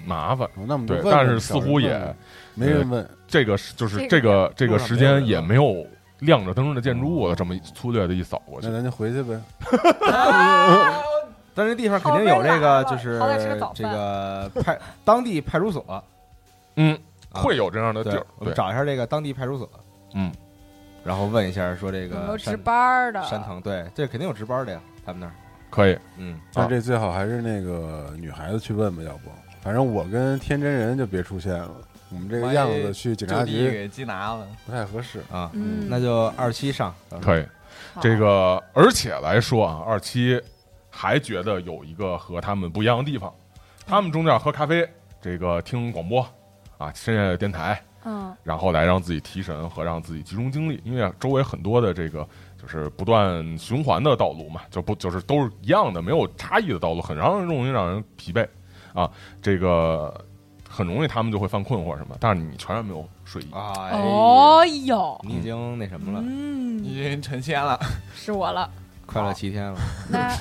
麻烦。哦那我们对，但是似乎也问问没人问，这个是就是这这个个这个时间也没有亮着灯的建筑物了，这么粗略的一扫过去。那，咱就回去呗。但这地方肯定有这个，就是这个派当地派出所，嗯，啊会有这样的地儿，，我们对，找一下这个当地派出所，嗯，然后问一下说这个有值班的？山藤，对，这肯定有值班的呀，他们那儿，可以，嗯，但这最好还是那个女孩子去问吧，要不，反正我跟天真人就别出现了，我们这个样子去警察局给缉拿了。不太合适。啊，嗯，那就二期上，可以。这个，而且来说啊，二期还觉得有一个和他们不一样的地方，他们中间喝咖啡，这个听广播啊，深夜的电台，嗯然后来让自己提神和让自己集中精力，因为周围很多的这个就是不断循环的道路嘛，就不就是都是一样的，没有差异的道路，很让人容易让人疲惫啊，这个很容易他们就会犯困惑什么，但是你全然没有睡意。哎，哦哟，你已经那什么了，嗯，已经成仙了，是我了。快乐七天了，那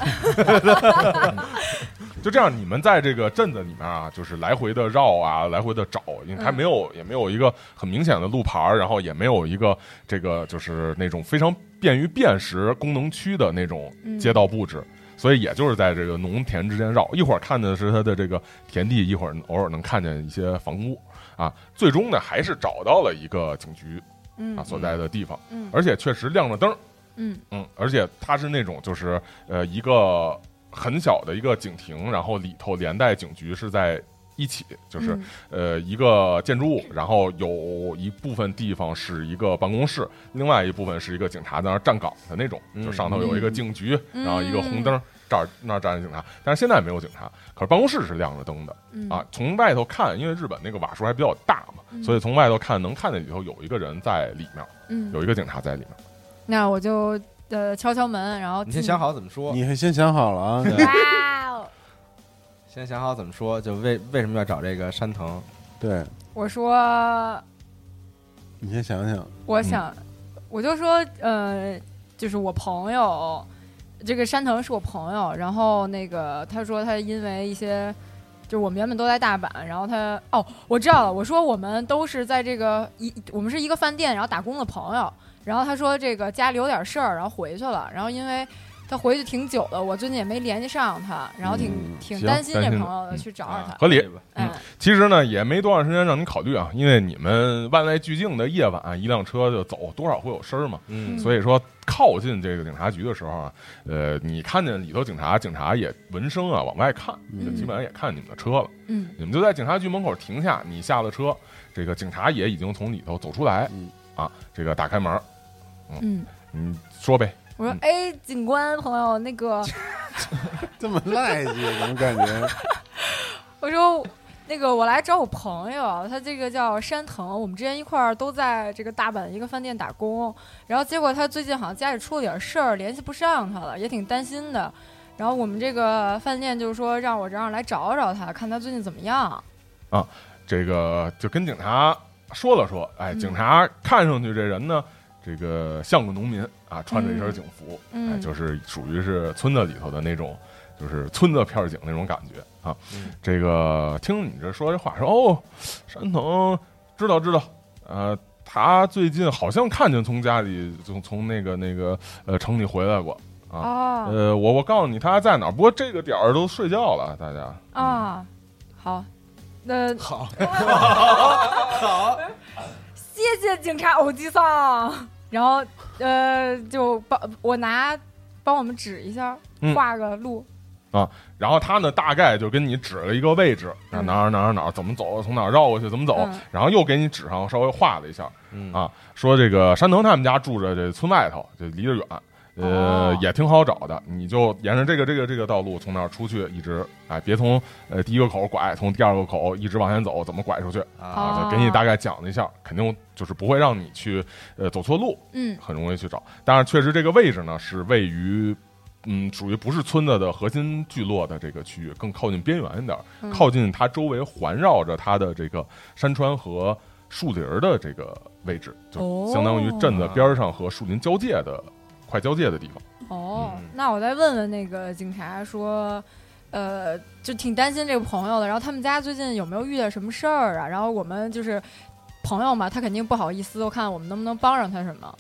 就这样，你们在这个镇子里面啊，就是来回的绕啊，来回的找，因为它嗯没有、也没有一个很明显的路牌儿，然后也没有一个这个就是那种非常便于辨识功能区的那种嗯。街道布置。所以也就是在这个农田之间绕，一会儿看的是它的这个田地，一会儿偶尔能看见一些房屋啊，最终呢还是找到了一个警局嗯啊所在的地方，嗯而且确实亮着灯，嗯嗯，而且它是那种就是呃一个很小的一个警亭，然后里头连带警局是在一起，就是、嗯呃一个建筑物，然后有一部分地方是一个办公室，另外一部分是一个警察在那儿站岗的那种，嗯就上头有一个警局，嗯然后一个红灯。这儿那儿站着警察，但是现在没有警察，可是办公室是亮着灯的嗯啊。从外头看，因为日本那个瓦数还比较大嘛，嗯所以从外头看能看见里头有一个人在里面，嗯，有一个警察在里面。那我就呃敲敲门，然后你先想好怎么说，你先想好了啊？哇哦！先想好怎么说，就为为什么要找这个山藤？对我说你先想想，我想，我就说，呃，就是我朋友，这个山藤是我朋友，然后那个他说他因为一些，就是我们原本都在大阪，然后他哦，我知道了，我说我们都是在这个一，我们是一个饭店，然后打工的朋友，然后他说这个家里有点事儿，然后回去了，然后因为。他回去挺久的，我最近也没联系上他，然后挺、嗯挺担心这朋友的，嗯去找找他。合理嗯其实呢，也没多长时间让你考虑啊，因为你们万籁俱静的夜晚，一辆车就走，多少会有声儿嘛。嗯所以说，靠近这个警察局的时候啊，呃，你看见里头警察，警察也闻声啊往外看，嗯就基本上也看你们的车了。嗯你们就在警察局门口停下，你下了车，这个警察也已经从里头走出来嗯，啊，这个打开门，嗯，你说呗，我说嗯哎，警官朋友，那个。这么赖气，怎么感觉？我说那个我来找我朋友，他这个叫山藤，我们之前一块儿都在这个大阪一个饭店打工，然后结果他最近好像家里出了点事儿，联系不上他了，也挺担心的。然后我们这个饭店就是说让我这样来找找他，看他最近怎么样。啊这个就跟警察说了说，哎，嗯警察看上去这人呢，这个像个农民啊，穿着一身警服，嗯哎，就是属于是村子里头的那种，就是村子片儿警那种感觉啊。嗯这个听你这说这话，说哦，山藤知道知道，呃，他最近好像看见从家里从从那个那个呃城里回来过。啊呃，我我告诉你他在哪儿，不过这个点儿都睡觉了，大家。啊，好，那好，好谢谢警察欧吉桑。然后呃，就帮我拿帮我们指一下，嗯画个路。然后他呢，大概就跟你指了一个位置，哪嗯哪儿哪儿哪儿怎么走，从哪儿绕过去怎么走，嗯然后又给你纸上稍微画了一下嗯啊，说这个山藤他们家住着这村外头，就离着远，呃，哦也挺好找的，你就沿着这个这个这个道路从那儿出去，一直哎，别从呃第一个口拐，从第二个口一直往前走，怎么拐出去啊，啊？就给你大概讲了一下，肯定就是不会让你去呃走错路，嗯很容易去找。但是确实这个位置呢是位于，嗯，属于不是村子的核心聚落的这个区域，更靠近边缘一点靠近它周围环绕着它的这个山川和树林儿的这个位置，就哦相当于镇子边儿上和树林交界的快交界的地方。哦，嗯那我再问问那个警察说，呃，就挺担心这个朋友的，然后他们家最近有没有遇到什么事儿啊？然后我们就是朋友嘛，他肯定不好意思，我看我们能不能帮上他什么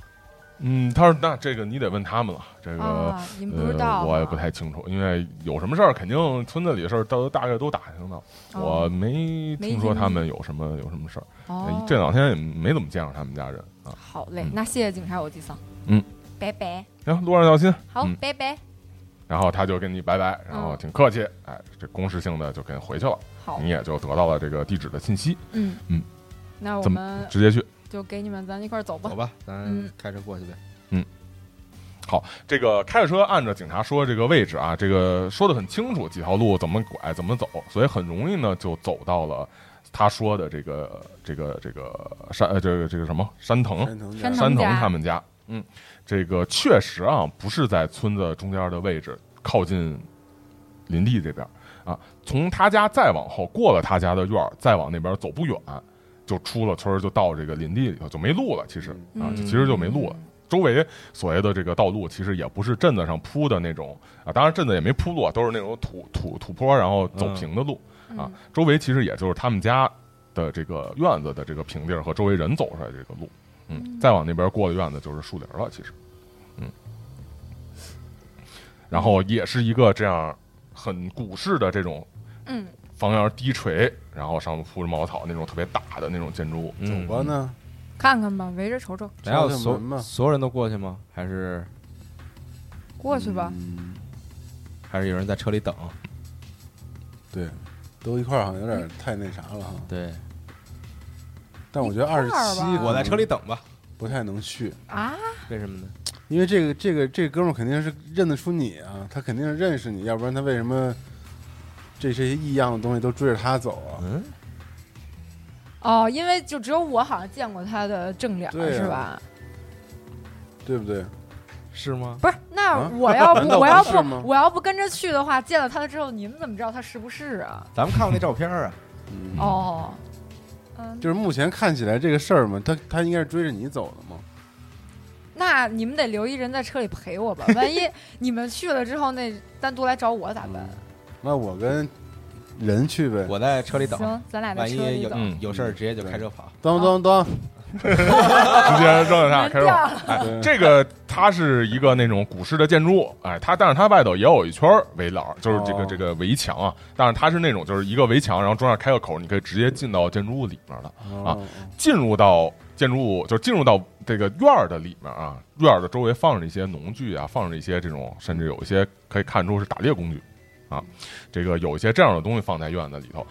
嗯，他说那这个你得问他们了，这个。啊？你们不知道、呃，我也不。太清楚，因为有什么事儿，肯定村子里的事儿都大概都打听到。我哦没听说他们有什么有什么事儿。这两天也没怎么见着他们家人啊。好嘞，嗯那谢谢警察有机桑。嗯，拜拜。行，路上小心。好，嗯拜拜。然后他就跟你拜拜，然后嗯挺客气，哎，这公式性的就跟回去了，好，你也就得到了这个地址的信息，嗯嗯，那我们直接去。就给你们，咱一块儿走吧。走。吧，咱嗯。开车过去呗。嗯。好，这个开着车按着警察说这个位置啊，这个说的很清楚，几条路怎么拐怎么走，所以很容易呢就走到了他说的这个这个这个山呃这个这个什么山藤山藤山藤他们家，嗯，这个确实啊不是在村子中间的位置，靠近林地这边啊，从他家再往后过了他家的院儿，再往那边走不远，就出了村儿就到这个林地里头，就没路了，其实啊，其实就没路了。周围所谓的这个道路，其实也不是镇子上铺的那种啊，当然镇子也没铺路，都是那种土土土坡，然后走平的路、啊嗯。周围其实也就是他们家的这个院子的这个平地儿和周围人走出来的这个路，嗯，再往那边过了院子就是树林了，其实，嗯，然后也是一个这样很古式的这种嗯房檐低垂，然后上面铺着茅草那种特别大的那种建筑物。嗯我呢，看看吧，围着瞅瞅，敲敲然后所门吧所有人都过去吗？还是过去吧。嗯还是有人在车里等？对，都一块儿好像有点太那啥了哈。对，但我觉得二十一块儿七，吧我在车里等吧。不太能去，啊，为什么呢？因为这个这个这哥们儿肯定是认得出你啊，他肯定是认识你，要不然他为什么这这些异样的东西都追着他走啊？嗯，哦，因为就只有我好像见过他的正脸，对啊是吧？对不对？是吗？不是，那啊我要 不难道我要不不是吗我要不跟着去的话，见了他了之后，你们怎么知道他是不是啊？咱们看过那照片啊。嗯，哦，嗯，就是目前看起来这个事儿嘛，他他应该是追着你走的嘛。那你们得留一人在车里陪我吧，万一 你们去了之后，那单独来找我咋办？那我跟人去呗。我在车里等，行，咱俩在万一有等。嗯有事儿直接就开车跑。当当当，直接扔在那开始掉往。了，对这个它是一个那种古式的建筑物，哎，它但是它外头也有一圈儿围栏，就是这个哦这个围墙啊，但是它是那种就是一个围墙，然后中间开个口，你可以直接进到建筑物里面的。啊哦进入到建筑物，就是进入到这个院儿的里面啊，院儿的周围放着一些农具啊，放着一些这种，甚至有一些可以看出是打猎工具啊，这个有一些这样的东西放在院子里头。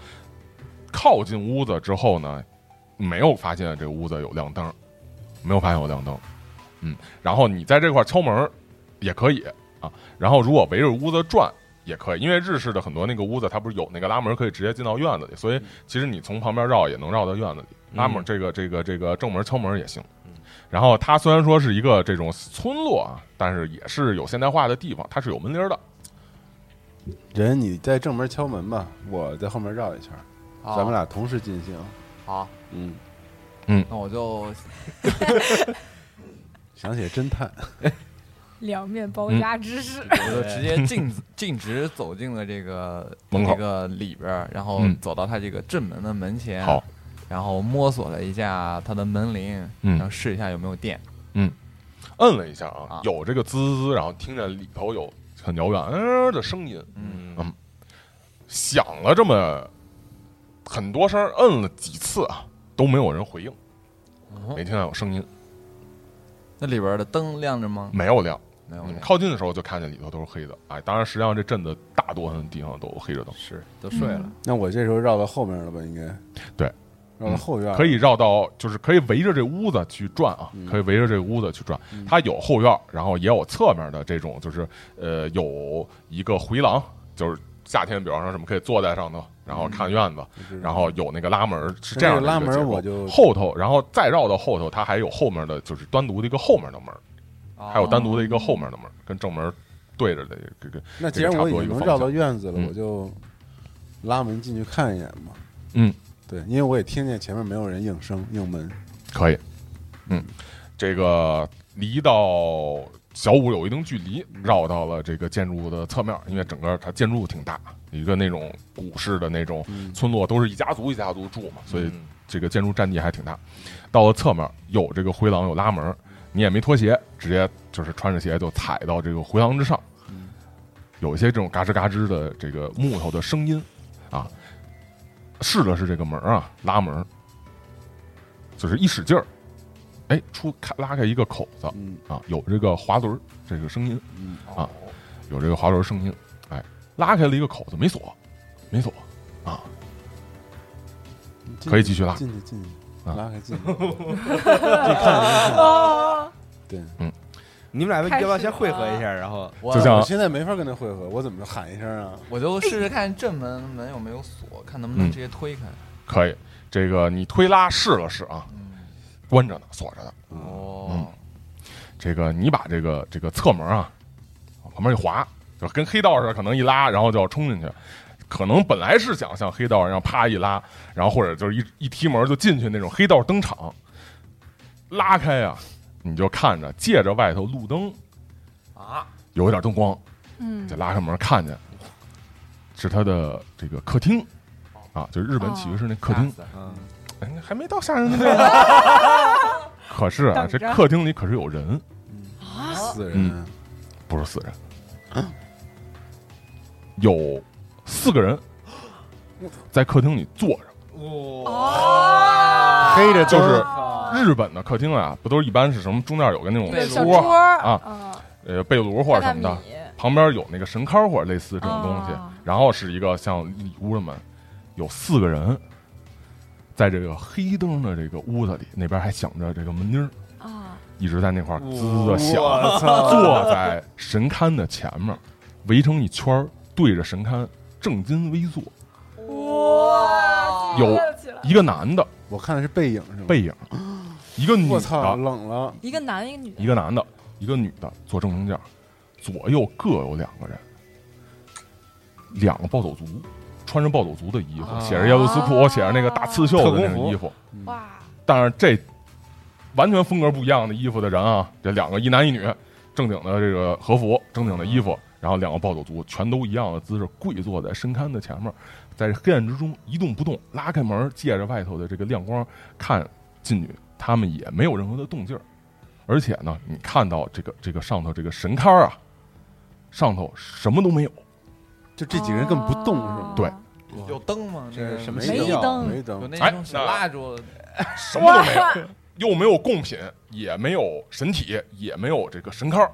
靠近屋子之后呢，没有发现这个屋子有亮灯，没有发现有亮灯，嗯，然后你在这块儿敲门也可以啊，然后如果围着屋子转。也可以，因为日式的很多那个屋子，它不是有那个拉门可以直接进到院子里，所以其实你从旁边绕也能绕到院子里。拉门嗯这个这个这个正门敲门也行。然后它虽然说是一个这种村落啊，但是也是有现代化的地方，它是有门铃儿的。人你在正门敲门吧，我在后面绕一圈咱们俩同时进行。好，嗯嗯，那我就 想起侦探，两面包嗯夹之势。我就直接径径直走进了这个门口这个里边儿，然后嗯走到他这个正门的门前，好，然后摸索了一下他的门铃，嗯然后试一下有没有电。嗯摁了一下啊啊，有这个滋滋滋，然后听着里头有很遥远嗯的声音，嗯嗯响了这么很多声儿，摁了几次啊，都没有人回应，哦没听到有声音，那里边的灯亮着吗？没有亮。没有亮。你们靠近的时候就看见里头都是黑的，哎，当然实际上这镇子大多数地方都有黑着灯，是，都睡了。那我这时候绕到后面了吧？应该对，绕到后院儿。可以绕到，就是可以围着这屋子去转啊，嗯。可以围着这个屋子去转。嗯。它有后院，然后也有侧面的这种，就是呃有一个回廊，就是夏天，比方说什么可以坐在上头，然后看院子，然后有那个拉门是这样的拉门我就后头，然后再绕到后头，它还有后面的就是单独的一个后面的门，还有单独的一个后面的门，跟正门对着的这个。那既然我已经能绕到院子了，嗯。我就拉门进去看一眼嘛。嗯，对，因为我也听见前面没有人应声应门。可以，嗯，这个离到小五有一定距离，绕到了这个建筑物的侧面，因为整个它建筑物挺大，一个那种古式的那种嗯村落，都是一家族一家族住嘛，所以嗯这个建筑占地还挺大。到了侧面有这个回廊，有拉门，你也没脱鞋，直接就是穿着鞋就踩到这个回廊之上，有一些这种嘎吱嘎吱的这个木头的声音啊。试了试这个门啊，拉门，就是一使劲儿，哎，出开拉开一个口子嗯。啊，有这个滑轮儿这个声音，嗯，啊有这个滑轮声音，哎，拉开了一个口子，没锁，没锁啊，可以继续拉。进去进去，啊。拉开进去。这看 对，你们俩要不要先汇合一下，然后我我现在没法跟他汇合，我怎么喊一声啊？我就试试看正门门有没有锁，看能不能嗯直接推开。可以，这个你推拉试了试啊，嗯，关着呢，锁着呢。哦，这个你把这个这个侧门啊往旁边一滑，就跟黑道似的，可能一拉，然后就要冲进去。可能本来是想像黑道一样啪一拉，然后或者就是一一踢门就进去那种黑道登场，拉开呀、你就看着借着外头路灯啊，有一点灯光，嗯。就拉开门看见是他的这个客厅。啊，就是日本起居室那客厅，哎还没到吓人的地步。可是啊，这客厅里可是有人，死人。嗯，不是死人，有四个人，在客厅里坐着。哦，黑着就是哦日本的客厅啊，不都是一般是什么中间有个那种那个小桌啊，嗯。呃被炉或者什么的旁边有那个神龛或者类似这种东西哦，然后是一个像里屋的门，有四个人，在这个黑灯的这个屋子里，那边还响着这个门铃，啊，一直在那块滋滋的响，坐在神龛的前面，围成一圈儿，对着神龛正襟危坐，哇，有一个男的我看的是背影是吗？背影，一个女我操，的，冷了！一个男一个女，一个男的，一个女的坐正中间，左右各有两个人，两个暴走族，穿着暴走族的衣服，啊。写着耶路斯库，写着那个大刺绣的那特工服。种衣服，哇，但是这完全风格不一样的衣服的人啊，这两个一男一女，正经的这个和服，正经的衣服，然后两个暴走族全都一样的姿势，跪坐在深龛的前面，在黑暗之中一动不动，拉开门，借着外头的这个亮光看进去，他们也没有任何的动静儿，而且呢，你看到这个这个上头这个神龛啊，上头什么都没有，就这几个人根本不动是吗？对。有灯吗？这是什么没没有灯没灯有，那哎种小蜡烛，什么都没有，又没有贡品，也没有神体，也没有这个神龛，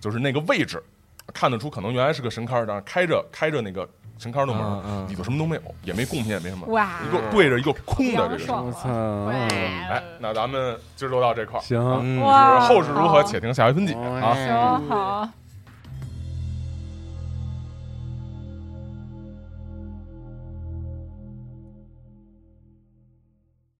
就是那个位置，看得出可能原来是个神龛，但是开着开着那个神龛的门，里头什么都没有，也没贡品，也没什么，哇，一个对着一个空的这个我操！哎，那咱们今儿就到这块儿，行，后事如何，且听下回分解啊。哎行好。